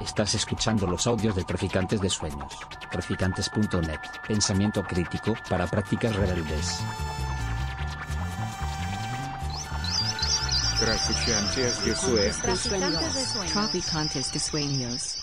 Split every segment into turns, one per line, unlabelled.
Estás escuchando los audios de Traficantes de Sueños. Traficantes.net. Pensamiento crítico para prácticas rebeldes.
Traficantes de Sueños.
Traficantes de Sueños.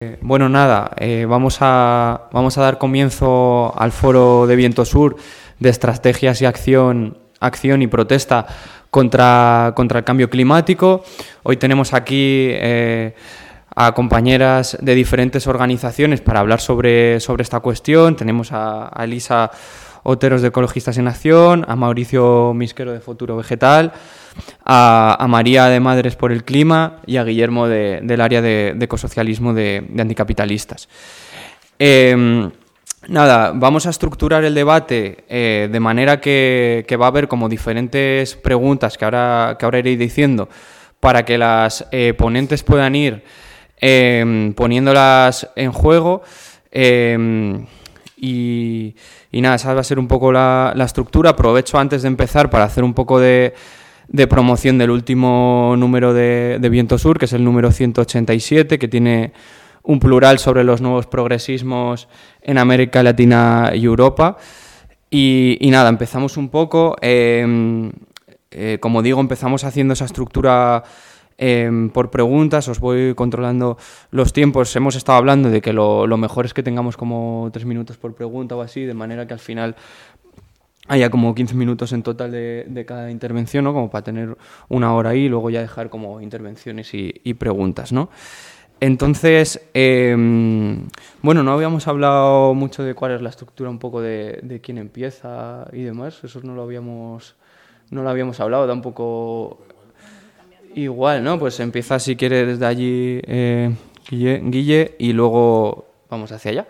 Eh, Bueno, nada, eh, vamos, a, vamos a dar comienzo al foro de Viento Sur de estrategias y acción, acción y protesta contra, contra el cambio climático. Hoy tenemos aquí eh, a compañeras de diferentes organizaciones para hablar sobre, sobre esta cuestión. Tenemos a, a Elisa Oteros de Ecologistas en Acción, a Mauricio Misquero de Futuro Vegetal, a, María de Madres por el Clima y a Guillermo de- del área de, de ecosocialismo de, anticapitalistas. Eh, nada, vamos a estructurar el debate eh, de manera que, va a haber como diferentes preguntas que ahora, que ahora iré diciendo para que las eh, ponentes puedan ir eh, poniéndolas en juego. eh, y, y nada, esa va a ser un poco la, la estructura. Aprovecho antes de empezar para hacer un poco de, de promoción del último número de, de Viento Sur, que es el número 187, que tiene un plural sobre los nuevos progresismos en América Latina y Europa. Y, nada, empezamos un poco. eh, eh, como digo, empezamos haciendo esa estructura eh, por preguntas, os voy controlando los tiempos. Hemos estado hablando de que lo, mejor es que tengamos como tres minutos por pregunta o así, de manera que al final haya como 15 minutos en total de, de cada intervención, ¿no? Como para tener una hora ahí y luego ya dejar como intervenciones y, y preguntas, ¿no? Entonces, eh, bueno, no habíamos hablado mucho de cuál es la estructura un poco de, quién empieza y demás, eso no lo habíamos, no lo habíamos hablado, tampoco igual, ¿no? Pues empieza si quiere desde allí eh, Guille, y luego vamos hacia allá.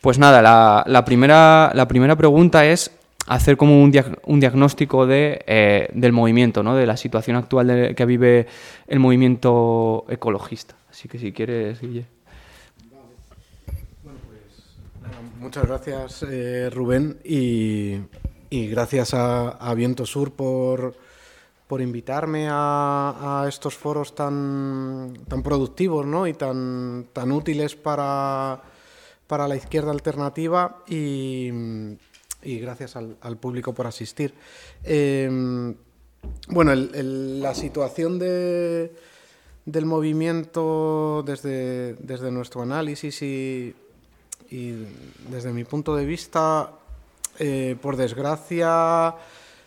Pues nada, la, primera, la primera pregunta es hacer como un, diag- un diagnóstico de, eh, del movimiento, ¿no? de la situación actual que vive el movimiento ecologista. Así que si quieres, Guille.
Muchas gracias, eh, Rubén, y, gracias a, Viento Sur por, por invitarme a, estos foros tan, tan productivos ¿no? y tan, tan útiles para, para la izquierda alternativa y, gracias al, público por asistir. Eh, bueno, la situación de, del movimiento desde, desde nuestro análisis y, desde mi punto de vista, eh, por desgracia,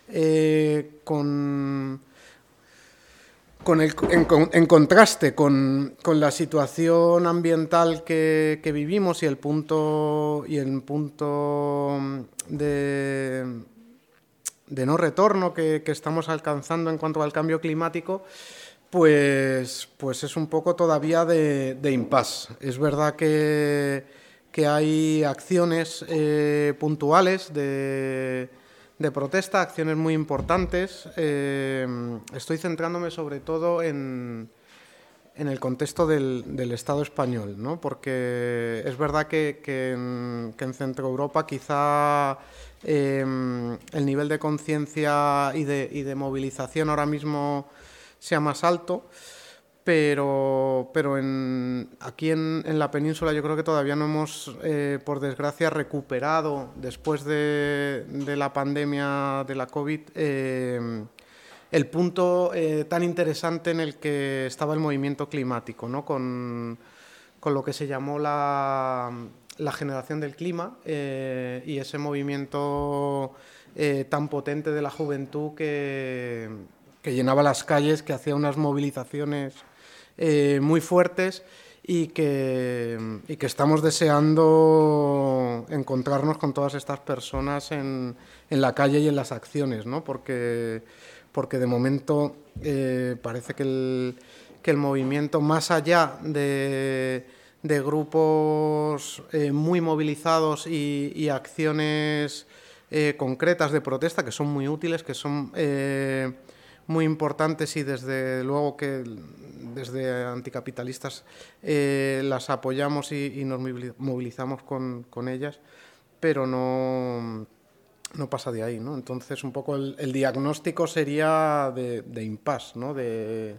eh, con, con el- en, con- en contraste con, con la situación ambiental que, vivimos y el punto y el punto de, de no retorno que estamos alcanzando en cuanto al cambio climático, pues, pues es un poco todavía de, de impasse. Es verdad que, que hay acciones eh, puntuales de, de protesta, acciones muy importantes. Eh, estoy centrándome sobre todo en, en el contexto del, del Estado español, ¿no? porque es verdad que, que en, que en Centro Europa quizá eh, el nivel de conciencia y de, y de movilización ahora mismo sea más alto, pero, pero en, aquí en, en la península yo creo que todavía no hemos, eh, por desgracia, recuperado después de, de la pandemia de la COVID. eh, el punto eh, tan interesante en el que estaba el movimiento climático, ¿no? con, con lo que se llamó la, la generación del clima y ese movimiento tan potente de la juventud que, que llenaba las calles, que hacía unas movilizaciones eh, muy fuertes y que, y que estamos deseando encontrarnos con todas estas personas en, en la calle y en las acciones, ¿no? porque, porque de momento eh, parece que el, que el movimiento, más allá de, de grupos eh, muy movilizados y, y acciones concretas de protesta, que son muy útiles, que son muy importantes y desde luego que desde anticapitalistas eh, las apoyamos y, nos movili- movilizamos con, con ellas, pero no, no pasa de ahí, ¿no? Entonces, un poco el, diagnóstico sería de, de impasse, ¿no? De,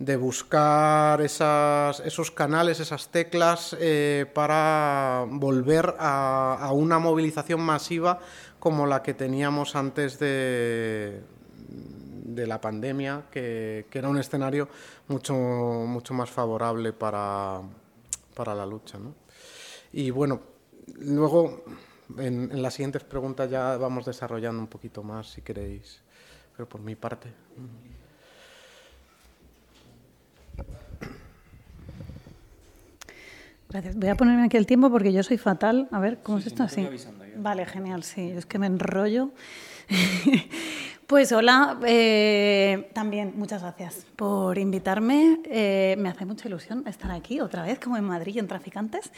de buscar esos canales, esas teclas eh, para volver a, una movilización masiva como la que teníamos antes de, de la pandemia, que, era un escenario mucho, mucho más favorable para, para la lucha. Y bueno, luego en, en las siguientes preguntas ya vamos desarrollando un poquito más, si queréis, pero por mi parte.
Gracias. Voy a ponerme aquí el tiempo porque yo soy fatal. A ver, ¿cómo es esto? así? Vale, genial, sí. Es que me enrollo. pues hola, eh, también muchas gracias por invitarme. Eh, me hace mucha ilusión estar aquí otra vez, como en Madrid, en Traficantes,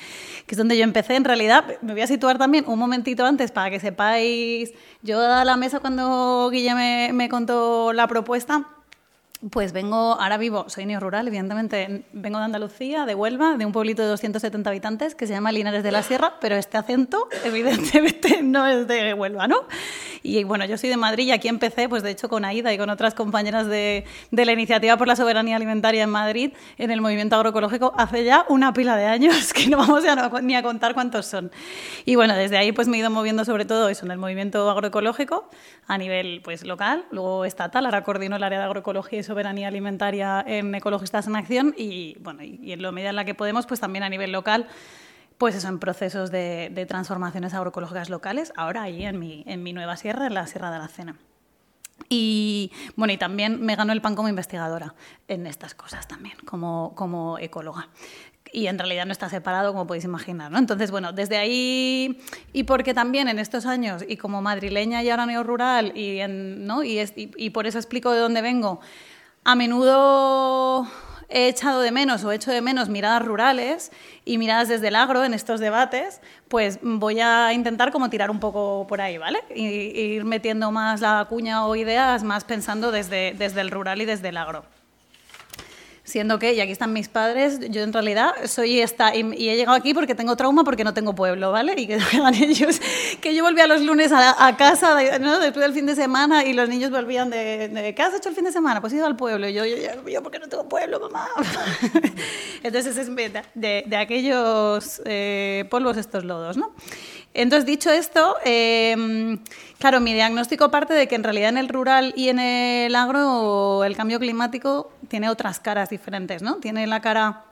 que es donde yo empecé. En realidad, me voy a situar también un momentito antes para que sepáis. Yo a la mesa cuando Guille me contó la propuesta pues vengo, ahora vivo, soy niño rural, evidentemente, vengo de Andalucía, de Huelva, de un pueblito de 270 habitantes que se llama Linares de la Sierra, pero este acento, evidentemente, no es de Huelva, ¿no? Y bueno, yo soy de Madrid y aquí empecé, pues de hecho, con Aida y con otras compañeras de, la Iniciativa por la Soberanía Alimentaria en Madrid, en el movimiento agroecológico, hace ya una pila de años, que no vamos a, ni a contar cuántos son. Y bueno, desde ahí pues me he ido moviendo sobre todo eso, en el movimiento agroecológico, a nivel pues local, luego estatal, ahora coordino el área de agroecología y soberanía alimentaria en Ecologistas en Acción y, bueno, y en lo medida en la que podemos, pues también a nivel local, pues eso, en procesos de, transformaciones agroecológicas locales, ahora ahí en mi, en mi nueva sierra, en la Sierra de la Cena. Y bueno, y también me ganó el pan como investigadora en estas cosas también, como, como ecóloga. Y en realidad no está separado, como podéis imaginar. ¿no? Entonces, bueno, desde ahí, y porque también en estos años, y como madrileña y ahora neo-rural, y, ¿no? y, y por eso explico de dónde vengo, a menudo he echado de menos o he hecho de menos miradas rurales y miradas desde el agro en estos debates, pues voy a intentar como tirar un poco por ahí, ¿vale? Y, ir metiendo más la cuña o ideas, más pensando desde, desde el rural y desde el agro. Siendo que, y aquí están mis padres, yo en realidad soy esta, y, he llegado aquí porque tengo trauma porque no tengo pueblo, ¿vale? Y que vean ellos, que yo volvía los lunes a, casa ¿no? después del fin de semana y los niños volvían de, ¿qué has hecho el fin de semana? Pues he ido al pueblo. Y yo, yo, yo, ¿por qué no tengo pueblo, mamá? Entonces es de, de aquellos eh, polvos estos lodos, ¿no? Entonces, dicho esto, em, claro, mi diagnóstico parte de que en realidad en el rural y en el agro el cambio climático tiene otras caras diferentes, ¿no? Tiene la cara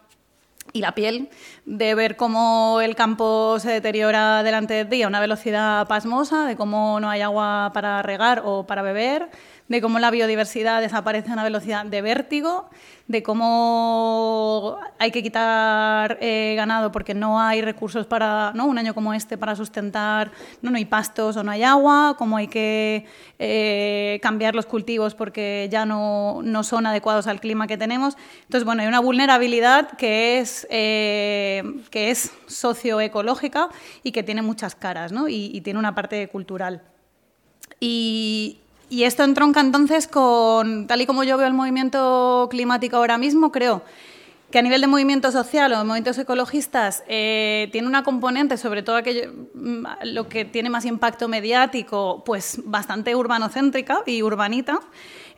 y la piel de ver cómo el campo se deteriora delante de ti a una velocidad pasmosa, de cómo no hay agua para regar o para beber, de cómo la biodiversidad desaparece a una velocidad de vértigo, de cómo hay que quitar eh, ganado porque no hay recursos para, ¿no? un año como este para sustentar, no, no hay pastos o no hay agua, cómo hay que eh, cambiar los cultivos porque ya no, no, son adecuados al clima que tenemos. Entonces, bueno, hay una vulnerabilidad que es, eh, que es socioecológica y que tiene muchas caras ¿no? y, y tiene una parte cultural. Y, y esto entronca entonces con, tal y como yo veo el movimiento climático ahora mismo, creo que a nivel de movimiento social o de movimientos ecologistas eh, tiene una componente, sobre todo aquello, mm, lo que tiene más impacto mediático, pues bastante urbanocéntrica y urbanita.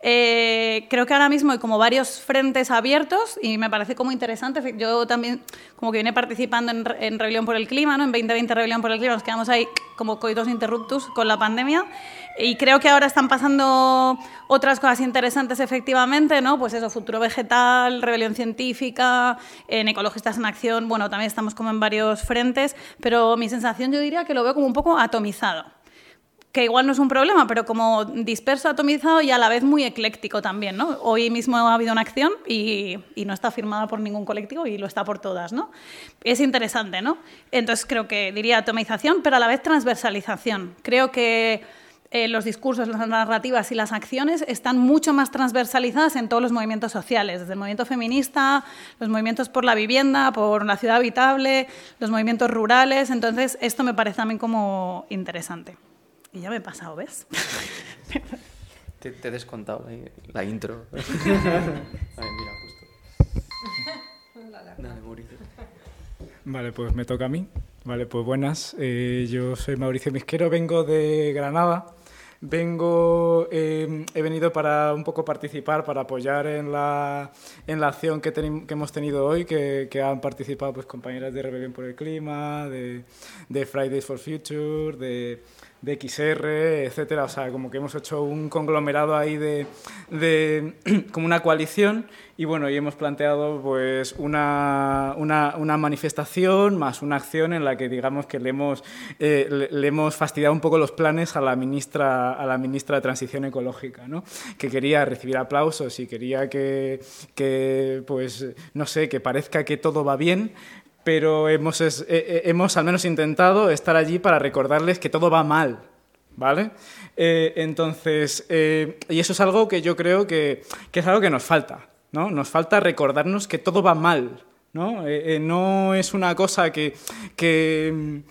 Eh, creo que ahora mismo hay como varios frentes abiertos y me parece como interesante. Yo también como que vine participando en, en Rebelión por el Clima, ¿no? en 2020 Rebelión por el Clima, nos quedamos ahí como coitos interruptus con la pandemia y creo que ahora están pasando otras cosas interesantes efectivamente, ¿no? Pues eso, futuro vegetal, rebelión científica, en ecologistas en acción, bueno, también estamos como en varios frentes, pero mi sensación yo diría que lo veo como un poco atomizado que igual no es un problema, pero como disperso, atomizado y a la vez muy ecléctico también, ¿no? Hoy mismo ha habido una acción y, no está firmada por ningún colectivo y lo está por todas, ¿no? Es interesante, ¿no? Entonces creo que diría atomización, pero a la vez transversalización. Creo que eh, los discursos, las narrativas y las acciones están mucho más transversalizadas en todos los movimientos sociales, desde el movimiento feminista, los movimientos por la vivienda, por la ciudad habitable, los movimientos rurales. Entonces, esto me parece también como interesante. Y ya me he pasado, ¿ves?
te, he descontado la, intro. mira, justo.
Vale, pues me toca a mí. Vale, pues buenas. Eh, yo soy Mauricio Misquero, vengo de Granada. Vengo, eh, he venido para un poco participar, para apoyar en la, en la acción que, que hemos tenido hoy, que, que, han participado pues, compañeras de Rebelión por el Clima, de, de Fridays for Future, de de XR, etcétera. O sea, como que hemos hecho un conglomerado ahí de, de como una coalición y bueno, y hemos planteado pues una, una, una, manifestación más una acción en la que digamos que le hemos, eh, le, hemos fastidiado un poco los planes a la ministra, a la ministra de Transición Ecológica, ¿no? que quería recibir aplausos y quería que, que, pues, no sé, que parezca que todo va bien, pero hemos, eh, eh, hemos al menos intentado estar allí para recordarles que todo va mal, ¿vale? Eh, entonces, y eso es algo que yo creo que, que, es algo que nos falta, ¿no? Nos falta recordarnos que todo va mal, ¿no? no es una cosa que, que,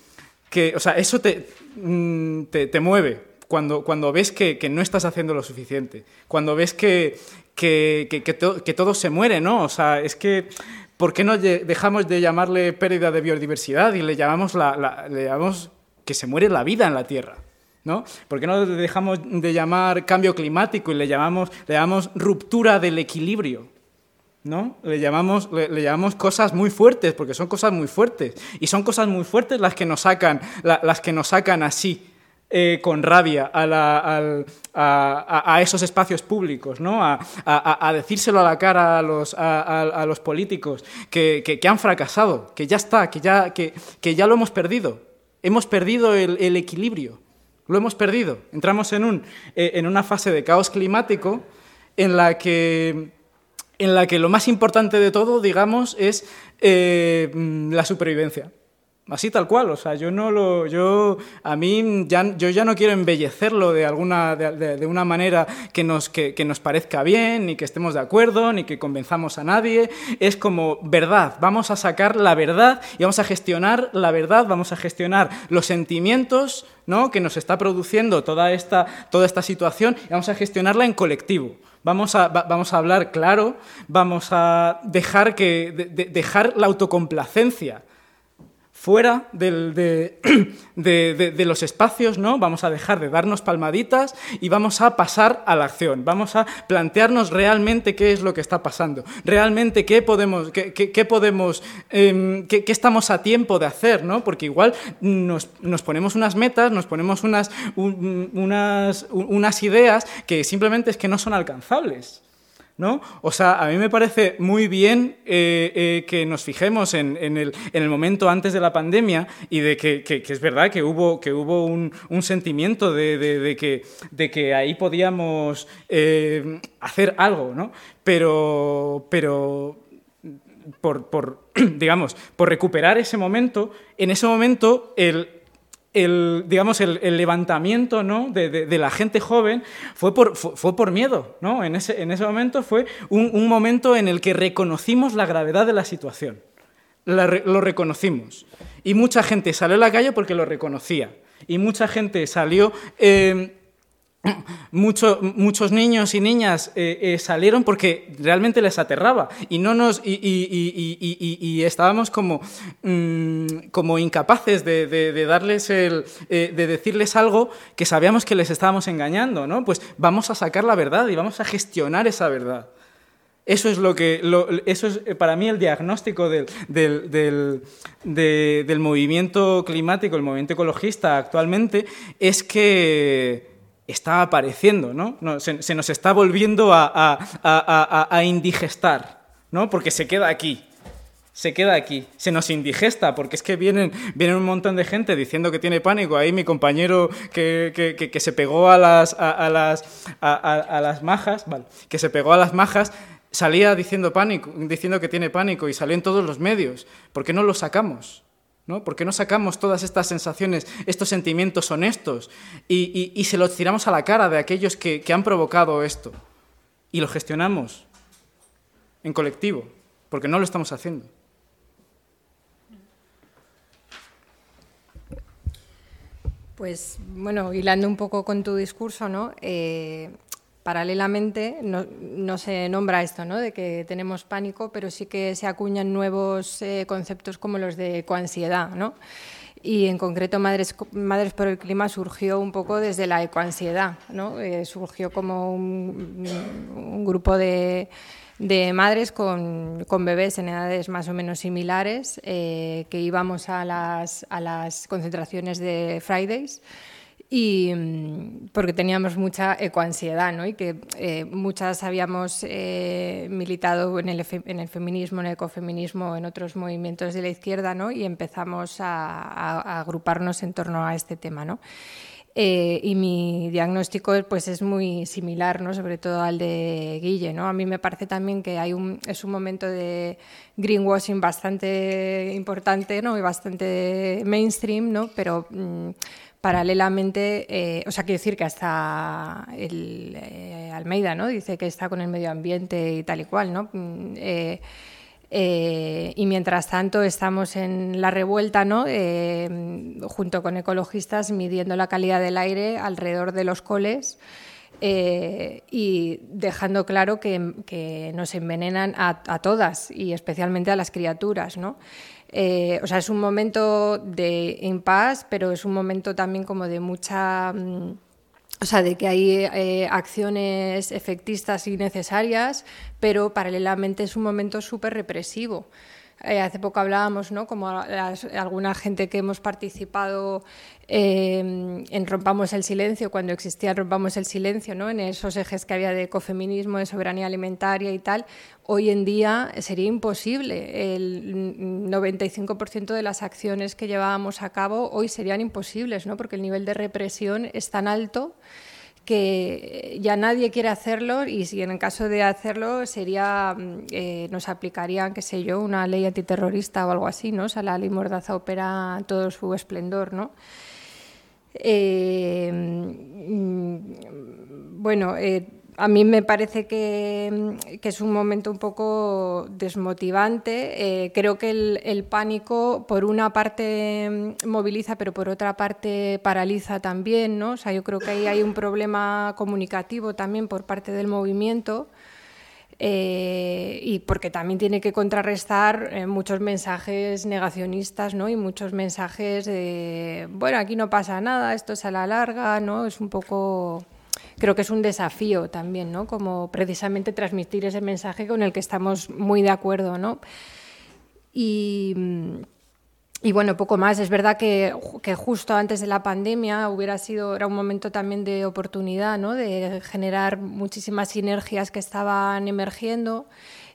que o sea, eso te, mm, te, te mueve, cuando, cuando, ves que, que, no estás haciendo lo suficiente, cuando ves que, que, que to, todo se muere, ¿no? O sea, es que ¿por qué no dejamos de llamarle pérdida de biodiversidad y le llamamos, la, le llamamos que se muere la vida en la Tierra? ¿no? ¿Por qué no dejamos de llamar cambio climático y le llamamos, le ruptura del equilibrio? ¿no? Le llamamos, le, llamamos cosas muy fuertes, porque son cosas muy fuertes. Y son cosas muy fuertes las que nos sacan, la, las que nos sacan así. Eh, con rabia a, la, a, a, a, esos espacios públicos, ¿no? a, decírselo a la cara a los, a, los políticos que, han fracasado, que ya está, que ya, lo hemos perdido. Hemos perdido el, equilibrio, lo hemos perdido. Entramos en, eh, una fase de caos climático en la que, en la que lo más importante de todo, digamos, es eh, la supervivencia. Así tal cual, o sea, yo no lo, yo, a mí ya, yo ya no quiero embellecerlo de alguna, de, una manera que nos, que, que, nos parezca bien, ni que estemos de acuerdo, ni que convenzamos a nadie. Es como verdad, vamos a sacar la verdad y vamos a gestionar la verdad, vamos a gestionar los sentimientos, ¿no? Que nos está produciendo toda esta, toda esta situación y vamos a gestionarla en colectivo. Vamos a, va, vamos a hablar claro, vamos a dejar, que, de, dejar la autocomplacencia fuera de, de, de, de, los espacios, ¿no? Vamos a dejar de darnos palmaditas y vamos a pasar a la acción. Vamos a plantearnos realmente qué es lo que está pasando, realmente qué podemos, qué, qué, podemos, eh, qué, qué, estamos a tiempo de hacer, ¿no? Porque igual nos, nos ponemos unas metas, nos ponemos unas, un, unas, unas ideas que simplemente es que no son alcanzables. ¿No? O sea, a mí me parece muy bien eh, eh, que nos fijemos en, el, en, el, momento antes de la pandemia y de que, es verdad que hubo, un, sentimiento de, que, de que ahí podíamos eh, hacer algo, ¿no? Pero, pero por, por, digamos, por recuperar ese momento, en ese momento el, el, digamos, el, levantamiento ¿no? de, de, la gente joven fue por, fue, fue por miedo. ¿no? En, ese, en ese momento fue un, un, momento en el que reconocimos la gravedad de la situación. La, lo reconocimos. Y mucha gente salió a la calle porque lo reconocía. Y mucha gente salió... Eh, mucho, muchos niños y niñas eh, eh, salieron porque realmente les aterraba y no nos y, y, y, y estábamos como, mmm, como incapaces de, de, darles el, eh, de decirles algo que sabíamos que les estábamos engañando, ¿no? Pues vamos a sacar la verdad y vamos a gestionar esa verdad. Eso es lo que eso es para mí el diagnóstico del, del, del, de, del movimiento climático, el movimiento ecologista actualmente, es que está apareciendo, ¿no? se, nos está volviendo a, a, a, a, indigestar, ¿no? Porque se queda aquí, se queda aquí, se nos indigesta, porque es que vienen, vienen un montón de gente diciendo que tiene pánico. Ahí mi compañero que, que, que, que se pegó a las, a, las, a, las majas, vale, que se pegó a las majas, salía diciendo, pánico, diciendo que tiene pánico y salió en todos los medios. ¿Por qué no lo sacamos? ¿No? ¿Por qué no sacamos todas estas sensaciones, estos sentimientos honestos y, y, y se los tiramos a la cara de aquellos que, que, han provocado esto? Y lo gestionamos en colectivo, porque no lo estamos haciendo.
Pues bueno, hilando un poco con tu discurso, ¿no? Eh, paralelamente no, se nombra esto, ¿no? de que tenemos pánico, pero sí que se acuñan nuevos eh, conceptos como los de coansiedad. ¿no? y en concreto Madres, por el Clima surgió un poco desde la ecoansiedad, ¿no? Eh, surgió como un, grupo de, madres con, bebés en edades más o menos similares eh, que íbamos a las concentraciones de Fridays y mm, porque teníamos mucha ecoansiedad, ¿no? Y que eh, muchas habíamos eh, militado en el, en el, feminismo, en el ecofeminismo, en otros movimientos de la izquierda, ¿no? Y empezamos a, a, agruparnos en torno a este tema, ¿no? Eh, y mi diagnóstico pues es muy similar, ¿no? sobre todo al de Guille. ¿no? A mí me parece también que hay un, es un momento de greenwashing bastante importante ¿no? y bastante mainstream, ¿no? pero mm, paralelamente, eh, o sea, quiero decir que hasta el eh, Almeida, ¿no? Dice que está con el medio ambiente y tal y cual, ¿no? Mm, eh, y mientras tanto estamos en la revuelta, ¿no? junto con ecologistas, midiendo la calidad del aire alrededor de los coles. y dejando claro que, nos envenenan a, todas y especialmente a las criaturas, ¿no? Eh, o sea, es un momento de impasse, pero es un momento también como de mucha... Mm, o sea, de que hay eh, acciones efectistas y necesarias, pero paralelamente es un momento súper represivo. Eh, hace poco hablábamos, ¿no? Como alguna gente que hemos participado eh, en Rompamos el Silencio, cuando existía Rompamos el Silencio, ¿no? En esos ejes que había de ecofeminismo, de soberanía alimentaria y tal, hoy en día sería imposible. El 95% de las acciones que llevábamos a cabo hoy serían imposibles, ¿no? Porque el nivel de represión es tan alto que ya nadie quiere hacerlo y si en el caso de hacerlo sería mm, eh, nos aplicarían qué sé yo una ley antiterrorista o algo así no o sea la ley mordaza opera todo su esplendor no eh, mm, bueno eh, a mí me parece que, es un momento un poco desmotivante. Eh, creo que el, pánico, por una parte, moviliza, pero por otra parte paraliza también. ¿no? O sea, yo creo que ahí hay un problema comunicativo también por parte del movimiento. Eh, y porque también tiene que contrarrestar eh, muchos mensajes negacionistas ¿no? y muchos mensajes de, bueno, aquí no pasa nada, esto es a la larga, ¿no? es un poco creo que es un desafío también, ¿no? Como precisamente transmitir ese mensaje con el que estamos muy de acuerdo, ¿no? Y, bueno, poco más. Es verdad que, justo antes de la pandemia hubiera sido, era un momento también de oportunidad, ¿no? De generar muchísimas sinergias que estaban emergiendo.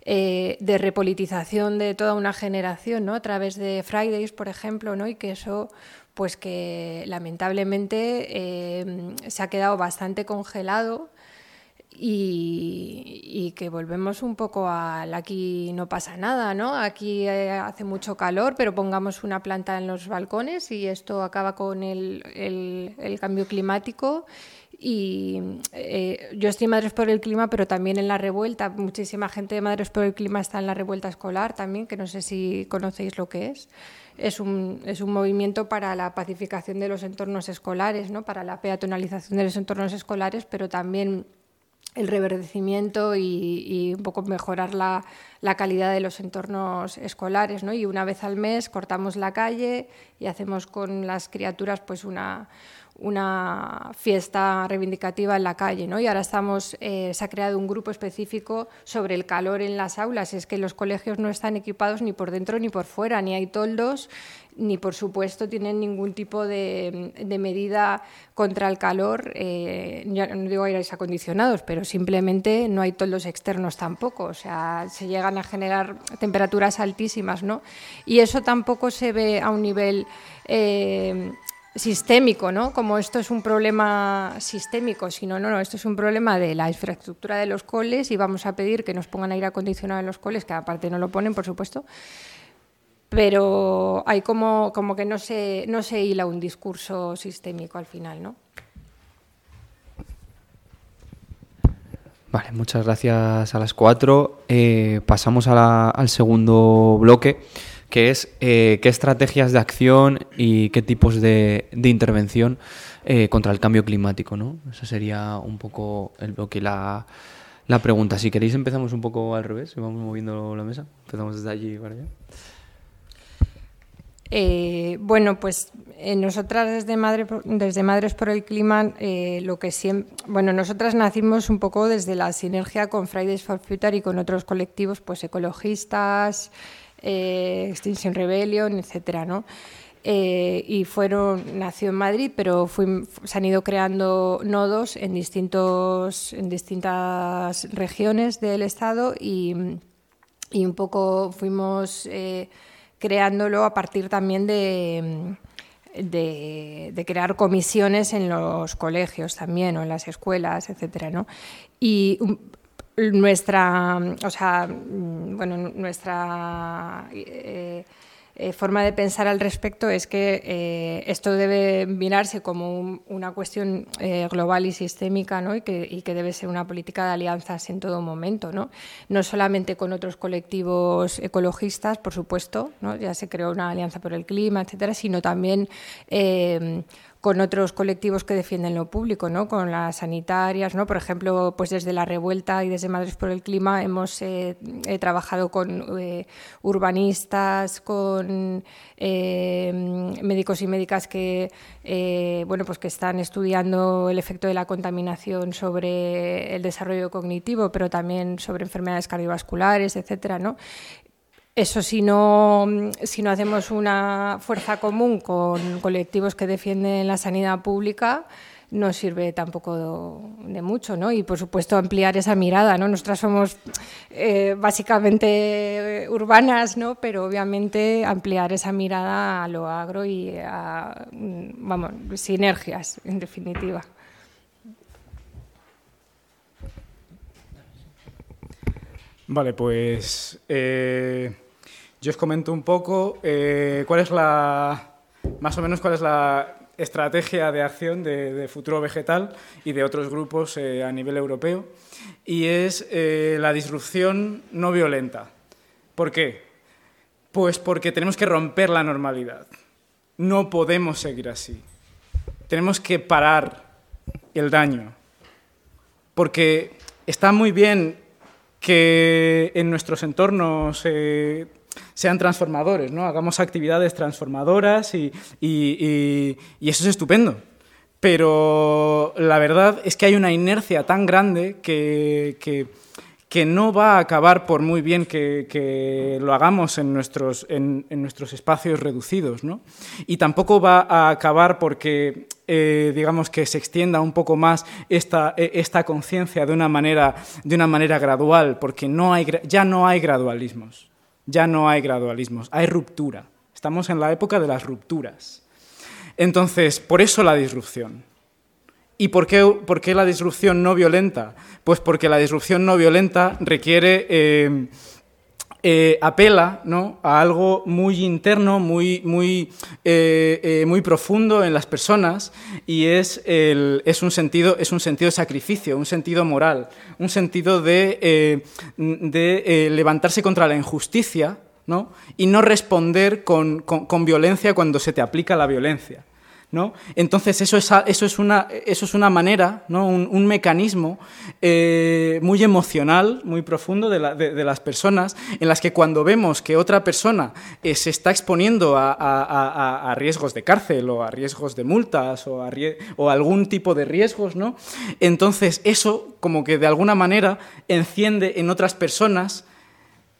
Eh, de repolitización de toda una generación, ¿no? A través de Fridays, por ejemplo, ¿no? Y que eso pues que lamentablemente eh, se ha quedado bastante congelado y, que volvemos un poco al aquí no pasa nada, ¿no? Aquí eh, hace mucho calor, pero pongamos una planta en los balcones y esto acaba con el, cambio climático. Y eh, yo estoy Madres por el Clima, pero también en la revuelta. Muchísima gente de Madres por el Clima está en la revuelta escolar también, que no sé si conocéis lo que es es un, es un movimiento para la pacificación de los entornos escolares, ¿no? para la peatonalización de los entornos escolares, pero también el reverdecimiento y, un poco mejorar la, la, calidad de los entornos escolares. ¿no? Y una vez al mes cortamos la calle y hacemos con las criaturas pues una, una fiesta reivindicativa en la calle, ¿no? Y ahora estamos, eh, se ha creado un grupo específico sobre el calor en las aulas. Es que los colegios no están equipados ni por dentro ni por fuera, ni hay toldos, ni por supuesto tienen ningún tipo de, medida contra el calor. Eh, no digo aires acondicionados, pero simplemente no hay toldos externos tampoco. O sea, se llegan a generar temperaturas altísimas, ¿no? Y eso tampoco se ve a un nivel eh, sistémico, ¿no? Como esto es un problema sistémico, sino no, no, esto es un problema de la infraestructura de los coles y vamos a pedir que nos pongan aire acondicionado en los coles, que aparte no lo ponen, por supuesto. Pero hay como, como que no se, no se hila un discurso sistémico al final, ¿no?
Vale, muchas gracias a las cuatro. Eh, pasamos al segundo bloque que es eh, qué estrategias de acción y qué tipos de, intervención eh, contra el cambio climático. ¿no? Esa sería un poco el bloque, la, la pregunta. Si queréis empezamos un poco al revés, vamos moviendo la mesa. Empezamos desde allí para allá.
Eh, bueno, pues nosotras desde, Madre, desde Madres por el Clima, lo que siempre, bueno, nosotras nacimos un poco desde la sinergia con Fridays for Future y con otros colectivos, pues ecologistas, Extinction Rebellion, etcétera, ¿no? y fueron nació en Madrid, pero se han ido creando nodos en distintos en distintas regiones del estado y, un poco fuimos creándolo a partir también de, crear comisiones en los colegios también o en las escuelas, etcétera, ¿no? Y nuestra, o sea, mm, bueno, nuestra eh, eh, forma de pensar al respecto es que eh, esto debe mirarse como una cuestión global y sistémica ¿no? y, que, y, que, debe ser una política de alianzas en todo momento, no, no solamente con otros colectivos ecologistas, por supuesto, ¿no? ya se creó una alianza por el clima, etcétera, sino también con otros colectivos que defienden lo público, ¿no? con las sanitarias. ¿no? Por ejemplo, pues desde la revuelta y desde Madres por el Clima hemos eh, trabajado con eh, urbanistas, con eh, médicos y médicas que, bueno, pues que están estudiando el efecto de la contaminación sobre el desarrollo cognitivo, pero también sobre enfermedades cardiovasculares, etcétera, ¿no? Eso si no, si no hacemos una fuerza común con colectivos que defienden la sanidad pública, no sirve tampoco de, mucho, ¿no? Y por supuesto ampliar esa mirada, ¿no? Nosotras somos eh, básicamente urbanas, ¿no? Pero obviamente ampliar esa mirada a lo agro y a, vamos, sinergias, en definitiva.
Vale, pues eh, yo os comento un poco eh, cuál es la, más o menos cuál es la estrategia de acción de, Futuro Vegetal y de otros grupos eh, a nivel europeo, y es eh, la disrupción no violenta. ¿Por qué? Pues porque tenemos que romper la normalidad. No podemos seguir así. Tenemos que parar el daño. Porque está muy bien que en nuestros entornos sean transformadores, ¿no? hagamos actividades transformadoras y, eso es estupendo. Pero la verdad es que hay una inercia tan grande que, que, no va a acabar por muy bien que, lo hagamos en nuestros, en, nuestros espacios reducidos. ¿no? Y tampoco va a acabar porque eh, digamos que se extienda un poco más esta, esta conciencia de, una manera, de una manera gradual, porque no hay, ya no hay gradualismos. Ya no hay gradualismos, hay ruptura. Estamos en la época de las rupturas. Entonces, por eso la disrupción. ¿Y por qué, la disrupción no violenta? Pues porque la disrupción no violenta requiere eh, eh, apela ¿no? a algo muy interno, muy, muy, eh, eh, muy profundo en las personas y es, el, es, un sentido, es un sentido de sacrificio, un sentido moral, un sentido de, de levantarse contra la injusticia ¿no? y no responder con, con violencia cuando se te aplica la violencia. Entonces eso es, eso es, una, eso es una manera, ¿no? un, mecanismo eh, muy emocional, muy profundo de, las personas, en las que cuando vemos que otra persona eh, se está exponiendo a, riesgos de cárcel o a riesgos de multas o, o algún tipo de riesgos, ¿no? entonces eso como que de alguna manera enciende en otras personas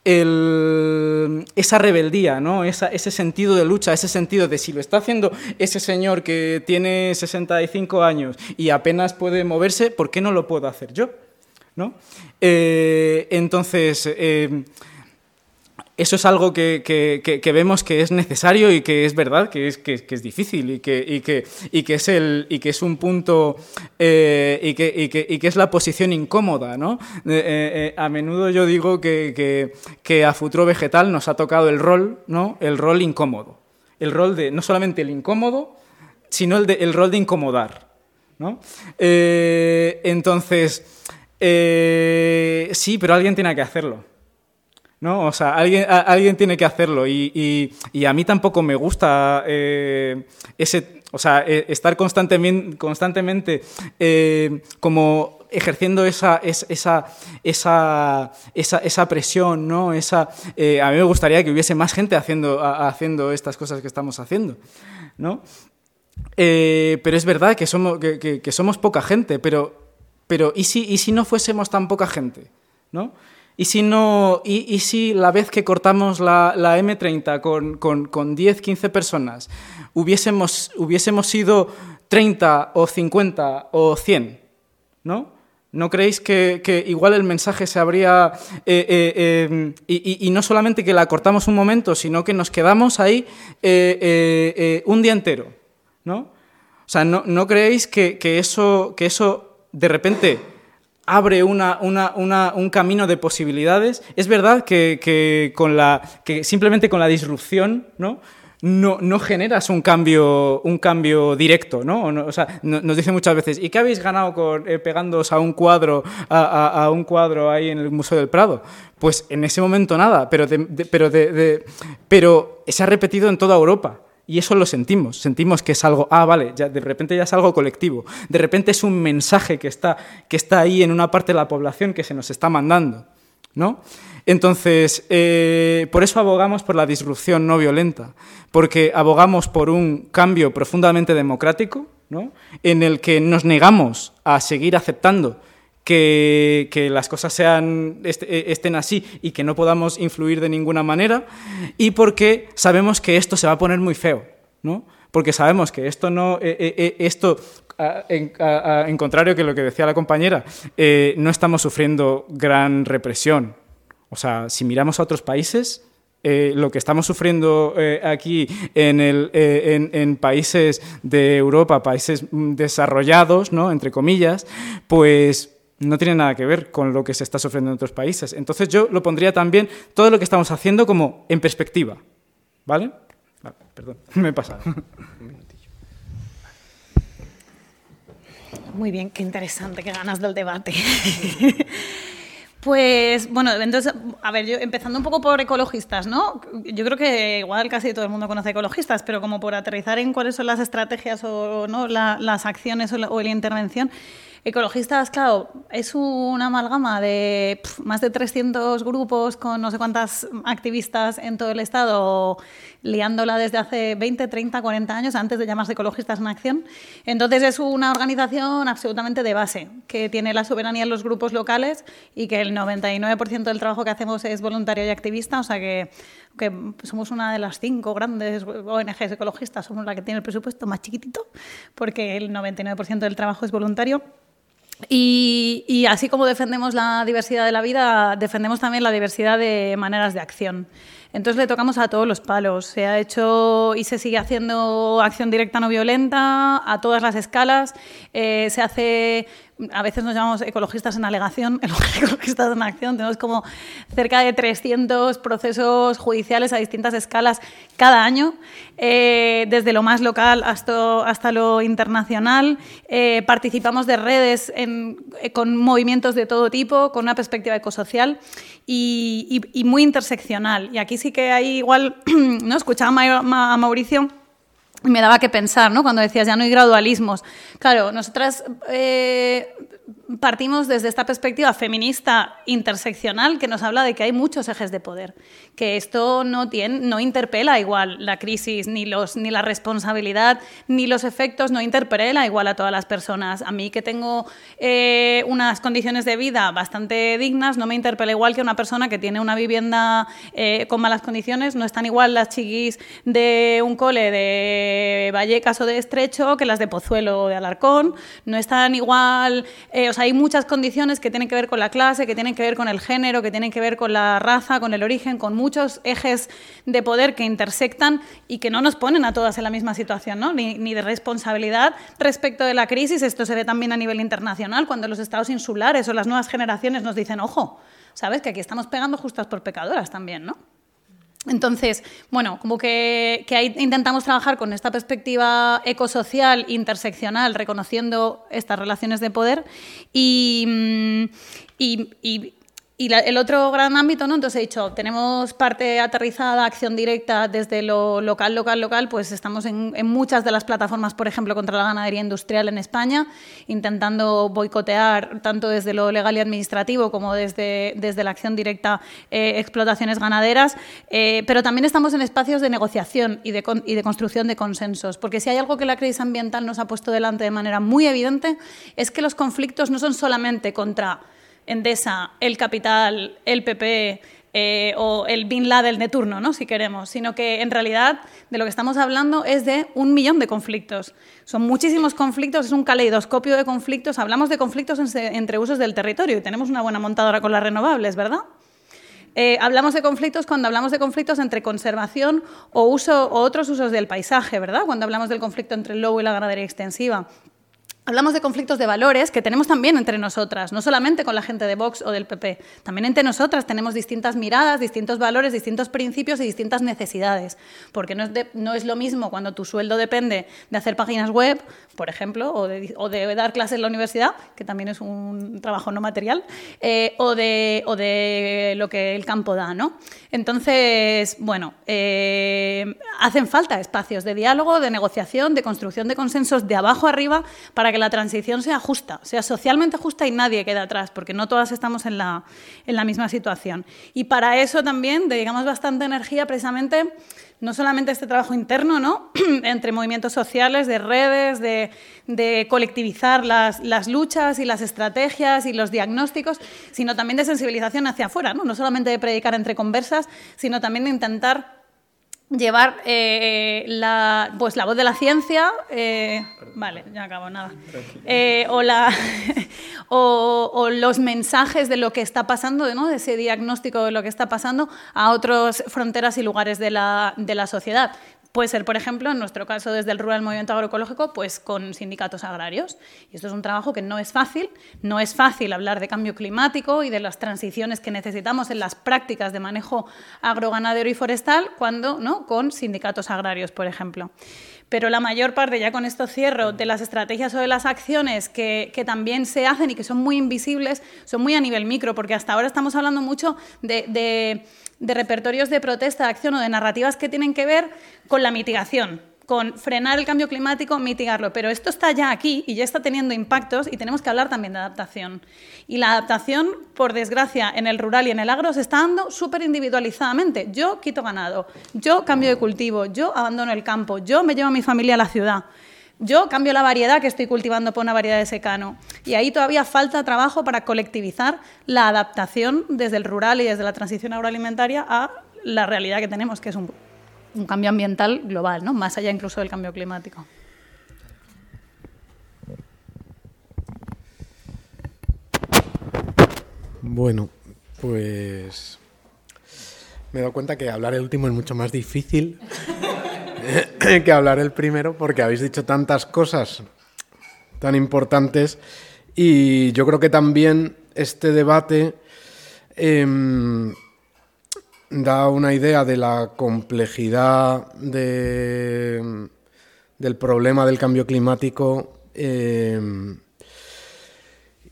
esa rebeldía, ¿no? ese sentido de lucha, ese sentido de si lo está haciendo ese señor que tiene 65 años y apenas puede moverse, ¿por qué no lo puedo hacer yo? ¿No? Eh, entonces, eh, eso es algo que, que, vemos que es necesario y que es verdad, que es, que, es difícil y que, y que, y que, es, el, y que es un punto eh, y, que, y, que, y que es la posición incómoda. ¿no? Eh, eh, a menudo yo digo que, que, a Futuro Vegetal nos ha tocado el rol, ¿no? el rol incómodo. El rol de, no solamente el incómodo, sino el, de, el rol de incomodar. ¿no? entonces, sí, pero alguien tiene que hacerlo. ¿No? O sea, alguien, alguien tiene que hacerlo y, a mí tampoco me gusta eh, ese... O sea, eh, estar constantemente, constantemente eh, como ejerciendo esa, esa, esa, esa, presión, ¿no? Esa, a mí me gustaría que hubiese más gente haciendo, haciendo estas cosas que estamos haciendo, ¿no? pero es verdad que somos, que, somos poca gente, pero, pero ¿y, si, ¿y si no fuésemos tan poca gente? ¿no? ¿Y si, no, y, si la vez que cortamos la, la M30 con, con, con, 10, 15 personas hubiésemos, hubiésemos sido 30 o 50 o 100? ¿No? ¿No creéis que, igual el mensaje se habría... Eh, eh, em, y, no solamente que la cortamos un momento, sino que nos quedamos ahí eh, un día entero? ¿No? O sea, ¿no, no creéis que, eso, que eso de repente abre una, un camino de posibilidades. Es verdad que, con la, que simplemente con la disrupción ¿no? No, generas un cambio, un cambio directo, ¿no? O, sea, nos dicen muchas veces, ¿y qué habéis ganado con, eh, pegándoos a un cuadro, a, un cuadro ahí en el Museo del Prado? Pues en ese momento nada, pero, pero, pero se ha repetido en toda Europa. Y eso lo sentimos, sentimos que es algo, ah, vale, ya, de repente ya es algo colectivo, de repente es un mensaje que está, que está ahí en una parte de la población que se nos está mandando, ¿no? Entonces, eh, por eso abogamos por la disrupción no violenta, porque abogamos por un cambio profundamente democrático, ¿no? en el que nos negamos a seguir aceptando que, las cosas sean, eh, estén así y que no podamos influir de ninguna manera, y porque sabemos que esto se va a poner muy feo, ¿no? porque sabemos que esto no, eh, eh, esto, en, contrario que lo que decía la compañera, no estamos sufriendo gran represión. O sea, si miramos a otros países, lo que estamos sufriendo aquí en, el, en, países de Europa, países mm, desarrollados, ¿no? entre comillas, pues no tiene nada que ver con lo que se está sufriendo en otros países. Entonces yo lo pondría también todo lo que estamos haciendo como en perspectiva. ¿Vale? perdón, me he pasado.
Muy bien, qué interesante, qué ganas del debate. Pues bueno, entonces, a ver, yo empezando un poco por ecologistas, ¿no? Yo creo que igual casi todo el mundo conoce ecologistas, pero como por aterrizar en cuáles son las estrategias o ¿no? las acciones o la intervención, Ecologistas, claro, es una amalgama de más de 300 grupos con no sé cuántas activistas en todo el Estado liándola desde hace 20, 30, 40 años, antes de llamarse Ecologistas en Acción. Entonces es una organización absolutamente de base, que tiene la soberanía en los grupos locales y que el 99% del trabajo que hacemos es voluntario y activista, o sea que, que somos una de las cinco grandes ONGs ecologistas, somos la que tiene el presupuesto más chiquitito, porque el 99% del trabajo es voluntario. Y, así como defendemos la diversidad de la vida, defendemos también la diversidad de maneras de acción. Entonces le tocamos a todos los palos. Se ha hecho y se sigue haciendo acción directa no violenta a todas las escalas. Eh, se hace a veces nos llamamos ecologistas en alegación, ecologistas en acción, tenemos como cerca de 300 procesos judiciales a distintas escalas cada año, eh, desde lo más local hasta, hasta lo internacional. Eh, participamos de redes con movimientos de todo tipo, con una perspectiva ecosocial y, y muy interseccional. Y aquí sí que hay igual, ¿no? escuchaba a Mauricio me daba que pensar, ¿no? Cuando decías ya no hay gradualismos. Claro, nosotras eh, partimos desde esta perspectiva feminista interseccional que nos habla de que hay muchos ejes de poder, que esto no, tiene, no interpela igual la crisis, ni, los, ni la responsabilidad, ni los efectos, no interpela igual a todas las personas. A mí que tengo eh, unas condiciones de vida bastante dignas, no me interpela igual que una persona que tiene una vivienda eh, con malas condiciones, no están igual las chiquis de un cole de Vallecas o de Estrecho que las de Pozuelo o de Alarcón, no están igual... Eh, hay muchas condiciones que tienen que ver con la clase, que tienen que ver con el género, que tienen que ver con la raza, con el origen, con muchos ejes de poder que intersectan y que no nos ponen a todas en la misma situación, ¿no? ni, de responsabilidad respecto de la crisis. Esto se ve también a nivel internacional, cuando los estados insulares o las nuevas generaciones nos dicen, ojo, ¿sabes? Que aquí estamos pegando justas por pecadoras también, ¿no? Entonces, bueno, como que, ahí intentamos trabajar con esta perspectiva ecosocial, interseccional, reconociendo estas relaciones de poder y, mm, y el otro gran ámbito, ¿no? Entonces he dicho, tenemos parte aterrizada, acción directa desde lo local, local, local, pues estamos en, muchas de las plataformas, por ejemplo, contra la ganadería industrial en España, intentando boicotear tanto desde lo legal y administrativo como desde, desde la acción directa eh, explotaciones ganaderas, eh, pero también estamos en espacios de negociación y de, y de construcción de consensos, porque si hay algo que la crisis ambiental nos ha puesto delante de manera muy evidente, es que los conflictos no son solamente contra Endesa, el Capital, el PP eh, o el Bin Laden de turno, ¿no? si queremos, sino que en realidad de lo que estamos hablando es de un millón de conflictos. Son muchísimos conflictos, es un caleidoscopio de conflictos. Hablamos de conflictos entre usos del territorio y tenemos una buena montadora con las renovables, ¿verdad? Eh, hablamos de conflictos cuando hablamos de conflictos entre conservación o, uso, o otros usos del paisaje, ¿verdad? Cuando hablamos del conflicto entre el lobo y la ganadería extensiva. Hablamos de conflictos de valores que tenemos también entre nosotras, no solamente con la gente de Vox o del PP, también entre nosotras tenemos distintas miradas, distintos valores, distintos principios y distintas necesidades, porque no es, no es lo mismo cuando tu sueldo depende de hacer páginas web, por ejemplo, o de, dar clases en la universidad, que también es un trabajo no material, eh, o, de, o, de, lo que el campo da. ¿no? Entonces, bueno, eh, hacen falta espacios de diálogo, de negociación, de construcción de consensos de abajo arriba para que la transición sea justa, sea socialmente justa y nadie quede atrás, porque no todas estamos en la, en la misma situación. Y para eso también dedicamos bastante energía precisamente no solamente este trabajo interno, ¿no? entre movimientos sociales, de redes, de, colectivizar las, las, luchas y las estrategias y los diagnósticos, sino también de sensibilización hacia afuera, ¿no? no solamente de predicar entre conversas, sino también de intentar llevar eh, la, pues la voz de la ciencia, eh, vale, ya acabo, nada, eh, o, la, o, los mensajes de lo que está pasando, ¿no? de ese diagnóstico de lo que está pasando a otras fronteras y lugares de la, de la sociedad. Puede ser, por ejemplo, en nuestro caso desde el Rural Movimiento Agroecológico, pues con sindicatos agrarios. Y esto es un trabajo que no es fácil. No es fácil hablar de cambio climático y de las transiciones que necesitamos en las prácticas de manejo agroganadero y forestal cuando, ¿no? Con sindicatos agrarios, por ejemplo pero la mayor parte, ya con esto cierro, de las estrategias o de las acciones que, también se hacen y que son muy invisibles, son muy a nivel micro, porque hasta ahora estamos hablando mucho de de repertorios de protesta, de acción o de narrativas que tienen que ver con la mitigación, con frenar el cambio climático, mitigarlo. Pero esto está ya aquí y ya está teniendo impactos y tenemos que hablar también de adaptación. Y la adaptación, por desgracia, en el rural y en el agro se está dando súper individualizadamente. Yo quito ganado, yo cambio de cultivo, yo abandono el campo, yo me llevo a mi familia a la ciudad. Yo cambio la variedad que estoy cultivando por una variedad de secano. Y ahí todavía falta trabajo para colectivizar la adaptación desde el rural y desde la transición agroalimentaria a la realidad que tenemos, que es un, cambio ambiental global, ¿no? más allá incluso del cambio climático.
Bueno, pues me he dado cuenta que hablar el último es mucho más difícil. que hablar el primero porque habéis dicho tantas cosas tan importantes y yo creo que también este debate em, da una idea de la complejidad del problema del cambio climático em,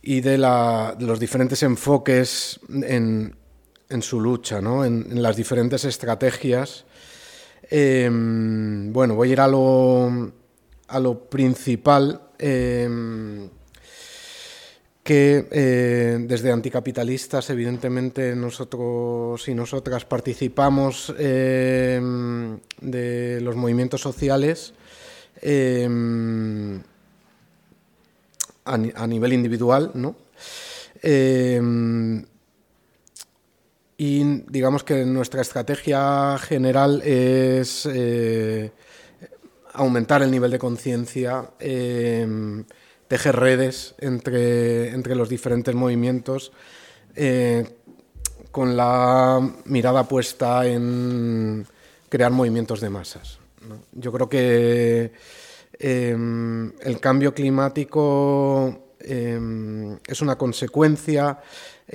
y de, los diferentes enfoques en, su lucha, en las diferentes estrategias Em, bueno, voy a ir a lo, a lo principal. Em, que eh, desde anticapitalistas, evidentemente, nosotros y nosotras participamos em, de los movimientos sociales a, nivel individual, ¿no? Y digamos que nuestra estrategia general es eh, aumentar el nivel de conciencia, eh, tejer redes entre, entre, los diferentes movimientos, eh, con la mirada puesta en crear movimientos de masas. Yo creo que el cambio climático es una consecuencia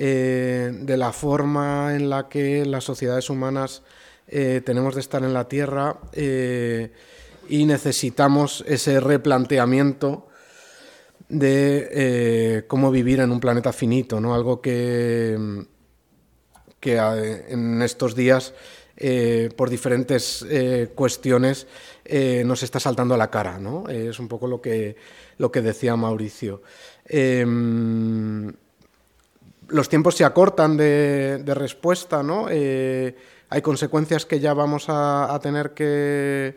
eh, de la forma en la que las sociedades humanas eh, tenemos de estar en la Tierra eh, y necesitamos ese replanteamiento de cómo vivir en un planeta finito, ¿no? algo que, que eh, en estos días, por diferentes cuestiones, nos está saltando a la cara. ¿no? es un poco lo que, lo que decía Mauricio. Em, los tiempos se acortan de, respuesta, ¿no? hay consecuencias que ya vamos a, tener que,